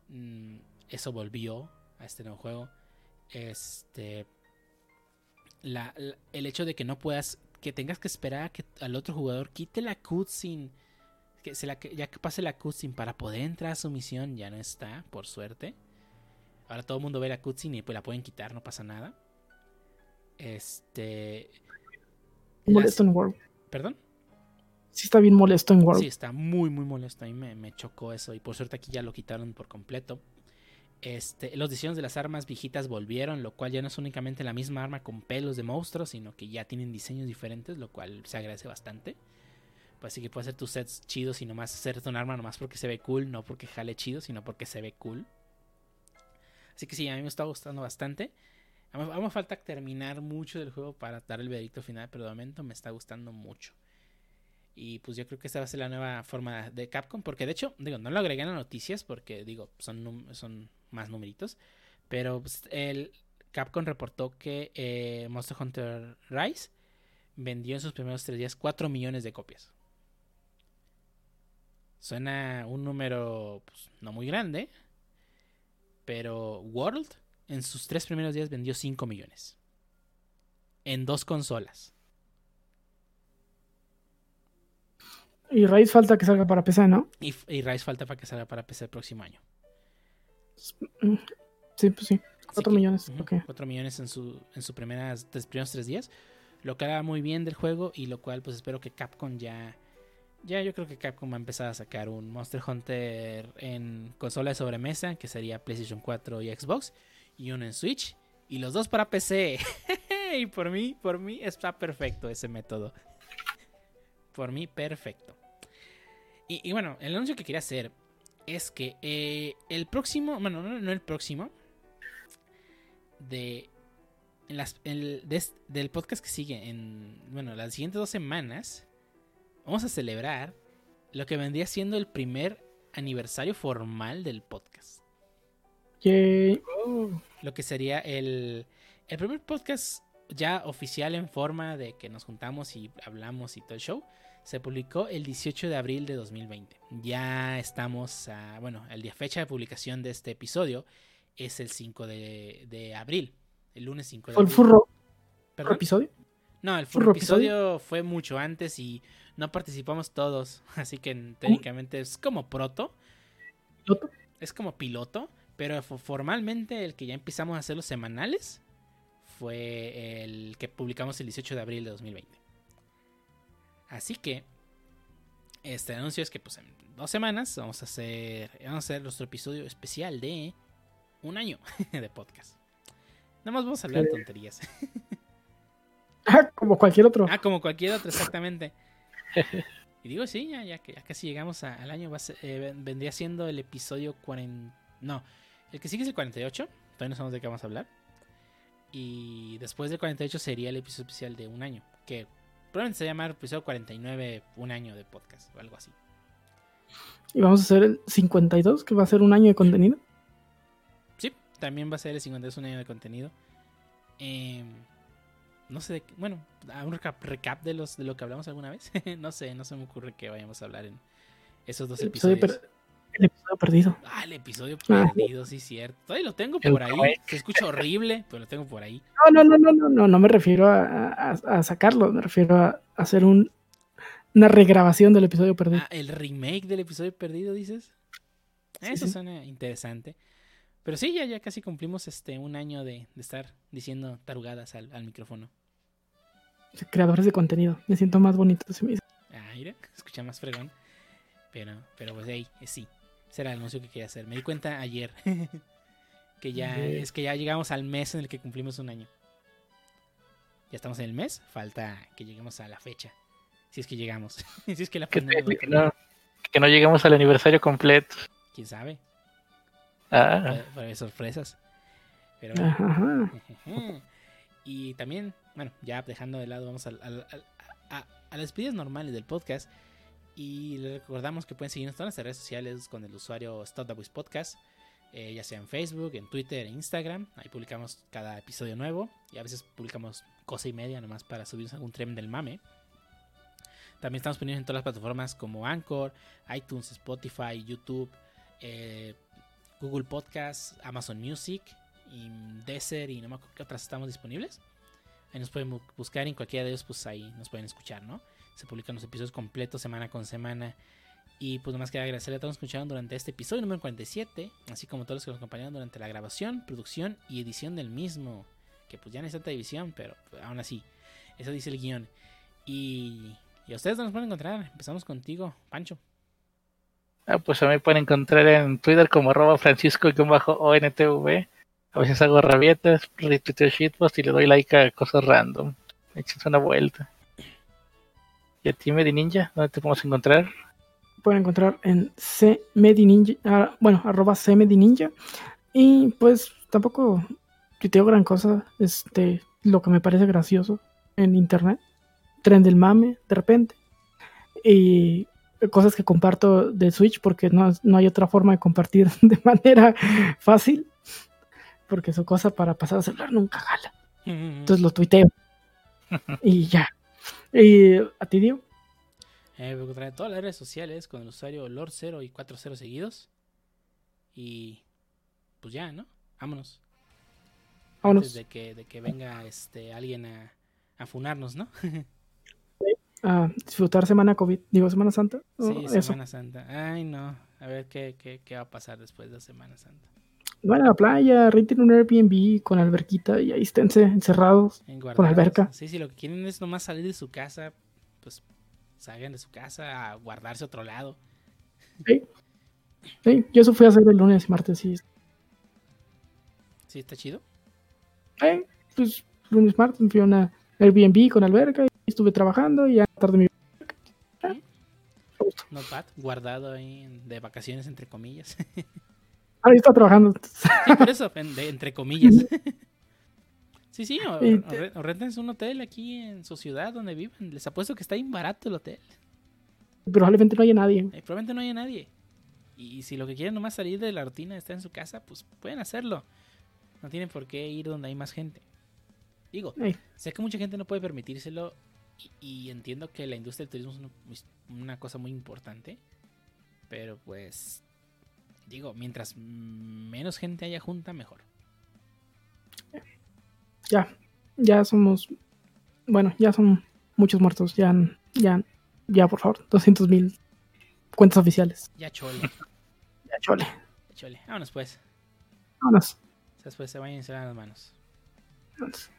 Mm, eso volvió a este nuevo juego. Este. el hecho de que no puedas. Que tengas que esperar a que al otro jugador quite la cutscene que se la, ya que pase la cutscene para poder entrar a su misión ya no está, por suerte. Ahora todo el mundo ve la cutscene y pues la pueden quitar, no pasa nada. Este. las- Molesto en World. ¿Perdón? Sí está bien molesto en World. Sí, está muy, muy molesto. A mí me, me chocó eso. Y por suerte aquí ya lo quitaron por completo. Este, los diseños de las armas viejitas volvieron, lo cual ya no es únicamente la misma arma con pelos de monstruos, sino que ya tienen diseños diferentes, lo cual se agradece bastante. Pues así que puedes hacer tus sets chidos y nomás hacerte un arma nomás porque se ve cool, no porque jale chido, sino porque se ve cool. Así que sí, a mí me está gustando bastante. A mí me falta terminar mucho del juego para dar el veredicto final, pero de momento me está gustando mucho. Y pues yo creo que esta va a ser la nueva forma de Capcom. Porque de hecho, digo, no lo agregué en las noticias porque, digo, son más numeritos. Pero pues, el Capcom reportó que eh, Monster Hunter Rise vendió en sus primeros tres días 4 millones de copias. Suena un número pues, no muy grande. Pero World en sus tres primeros días vendió 5 millones. En dos consolas. Y Raíz falta que salga para PC, ¿no? Y, y Rise falta para que salga para PC el próximo año. Sí, pues sí. Así 4 que, millones. ujú, ok. 4 millones en su en sus primeras tres, primeros tres días. Lo que hará muy bien del juego y lo cual pues espero que Capcom ya ya yo creo que Capcom va a empezar a sacar un Monster Hunter en consola de sobremesa que sería PlayStation 4 y Xbox y uno en Switch y los dos para PC. y por mí, por mí está perfecto ese método. Por mí perfecto. Y, bueno, el anuncio que quería hacer es que eh, el próximo, bueno, no, no el próximo, de, en las, el- de del podcast que sigue, en, bueno, las siguientes dos semanas, vamos a celebrar lo que vendría siendo el primer aniversario formal del podcast. Yay. Lo que sería el, el primer podcast ya oficial en forma de que nos juntamos y hablamos y todo el show. Se publicó el 18 de abril de 2020. Ya estamos a, bueno, el día fecha de publicación de este episodio es el 5 de, de abril. El lunes 5 de ¿Fue el abril. furro ¿Perdón? episodio? No, el ¿Furro episodio fue mucho antes y no participamos todos. Así que técnicamente es como proto. ¿Piloto? Es como piloto. Pero fo- formalmente el que ya empezamos a hacer los semanales fue el que publicamos el 18 de abril de 2020. Así que este anuncio es que pues en dos semanas vamos a hacer vamos a hacer nuestro episodio especial de un año de podcast. Nada más vamos a hablar de tonterías. Ah, como cualquier otro. Ah, como cualquier otro, exactamente. Y digo, sí, ya, ya, que- ya casi llegamos a- al año. va a ser- eh, ven- vendría siendo el episodio 40. No, el que sigue es el 48. Todavía no sabemos de qué vamos a hablar. Y después del 48 sería el episodio especial de un año. Que probablemente se llama episodio 49, un año de podcast o algo así. Y vamos a hacer el 52, que va a ser un año de contenido. Sí, también va a ser el 52 un año de contenido. Em, no sé, de qué- bueno, a un recap, recap de los de lo que hablamos alguna vez. no sé, no se me ocurre que vayamos a hablar en esos dos episodio, episodios. El episodio perdido. Ah, el episodio Ah. perdido, sí, cierto. Todavía lo tengo El por ahí. Se escucha horrible, pero lo tengo por ahí. No, no, no, no, no, no, no me refiero a, a- a sacarlo, me refiero a hacer un, una regrabación del episodio perdido. Ah, el remake del episodio perdido, dices. Sí, Eso sí. suena interesante. Pero sí, ya, ya casi cumplimos este un año de, de estar diciendo tarugadas al, al micrófono. Creadores de contenido. Me siento más bonito. se me dice. Ah, mira, escucha más fregón. Pero, pero pues hey, eh, sí. Ese era el anuncio que quería hacer. Me di cuenta ayer. que ya, es que ya llegamos al mes en el que cumplimos un año. Ya estamos en el mes, falta que lleguemos a la fecha. Si es que llegamos. si es que la Que, no, que no llegamos al aniversario completo. quién sabe. Ah, haber sorpresas. Pero bueno. Ajá. Y también, bueno, ya dejando de lado, vamos a, a las despedidas normales del podcast. Y les recordamos que pueden seguirnos en todas las redes sociales con el usuario Stop the Voice Podcast, eh, ya sea en Facebook, en Twitter, en Instagram. Ahí publicamos cada episodio nuevo y a veces publicamos cosa y media nomás para subirnos algún tren del mame. También estamos poniendo en todas las plataformas como Anchor, iTunes, Spotify, YouTube, eh, Google Podcasts, Amazon Music y Deezer y no me acuerdo qué otras estamos disponibles. Ahí nos pueden bu- buscar en cualquiera de ellos, pues ahí nos pueden escuchar, ¿no? Se publican los episodios completos semana con semana. Y pues nomás quería agradecerle a todos los que escucharon durante este episodio número 47, así como a todos los que nos acompañaron durante la grabación, producción y edición del mismo. Que pues ya no es tanta edición, pero pues, aún así, eso dice el guion. Y, y a ustedes nos pueden encontrar. Empezamos contigo, Pancho. ah, pues a mí pueden encontrar en Twitter como arroba francisco-ontv. A veces hago rabietas, retuiteo shitpost y le doy like a cosas random. Échense una vuelta. ¿Y a ti, Medi Ninja? ¿Dónde te podemos encontrar? Pueden encontrar en cmedininja, ah, bueno, arroba cmedininja. Y pues tampoco tuiteo gran cosa, este, lo que me parece gracioso en internet. Tren del mame, de repente. Y cosas que comparto de Switch porque no, no hay otra forma de compartir de manera fácil. Porque su cosa para pasar a celular nunca jala. Entonces lo tuiteo. y ya. Y a ti, Dio. Eh, me encontraré en todas las redes sociales con el usuario Lord0 y 40 seguidos. Y pues ya, ¿no? Vámonos. Vámonos. Antes de que, de que venga este alguien a, a funarnos, ¿no? a disfrutar Semana COVID, digo Semana Santa. Sí. Semana Santa. Ay, no. A ver qué, qué, qué va a pasar después de Semana Santa. Van a la playa, renten un Airbnb con alberquita y ahí esténse encerrados. En Con alberca. Sí, sí, lo que quieren es nomás salir de su casa, pues salgan de su casa a guardarse a otro lado. Sí, yo eso fui a hacer el lunes y martes y Sí, está chido. eh, pues lunes martes me fui a una Airbnb con alberca y estuve trabajando y ya tarde me Not bad. Guardado ahí de vacaciones, entre comillas. ahí está trabajando. Sí, por eso, entre comillas. Sí, sí, o, te- o réntense un hotel aquí en su ciudad donde viven. Les apuesto que está bien barato el hotel. Probablemente no haya nadie. Eh, probablemente no haya nadie. Y si lo que quieren nomás salir de la rutina está en su casa, pues pueden hacerlo. No tienen por qué ir donde hay más gente. Digo, sé que mucha gente no puede permitírselo y, y entiendo que la industria del turismo es una, una cosa muy importante. Pero pues, digo, mientras menos gente haya junta, mejor. Ya, ya somos Bueno, ya son muchos muertos. Ya, ya, ya, por favor. 200 mil cuentas oficiales. Ya chole, Ya, chole. ya chole. Vámonos pues. Vámonos. Después se vayan y se lavan las manos. vámonos.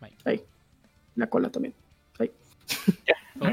Bye. Ahí. La cola también. Ahí. Oh.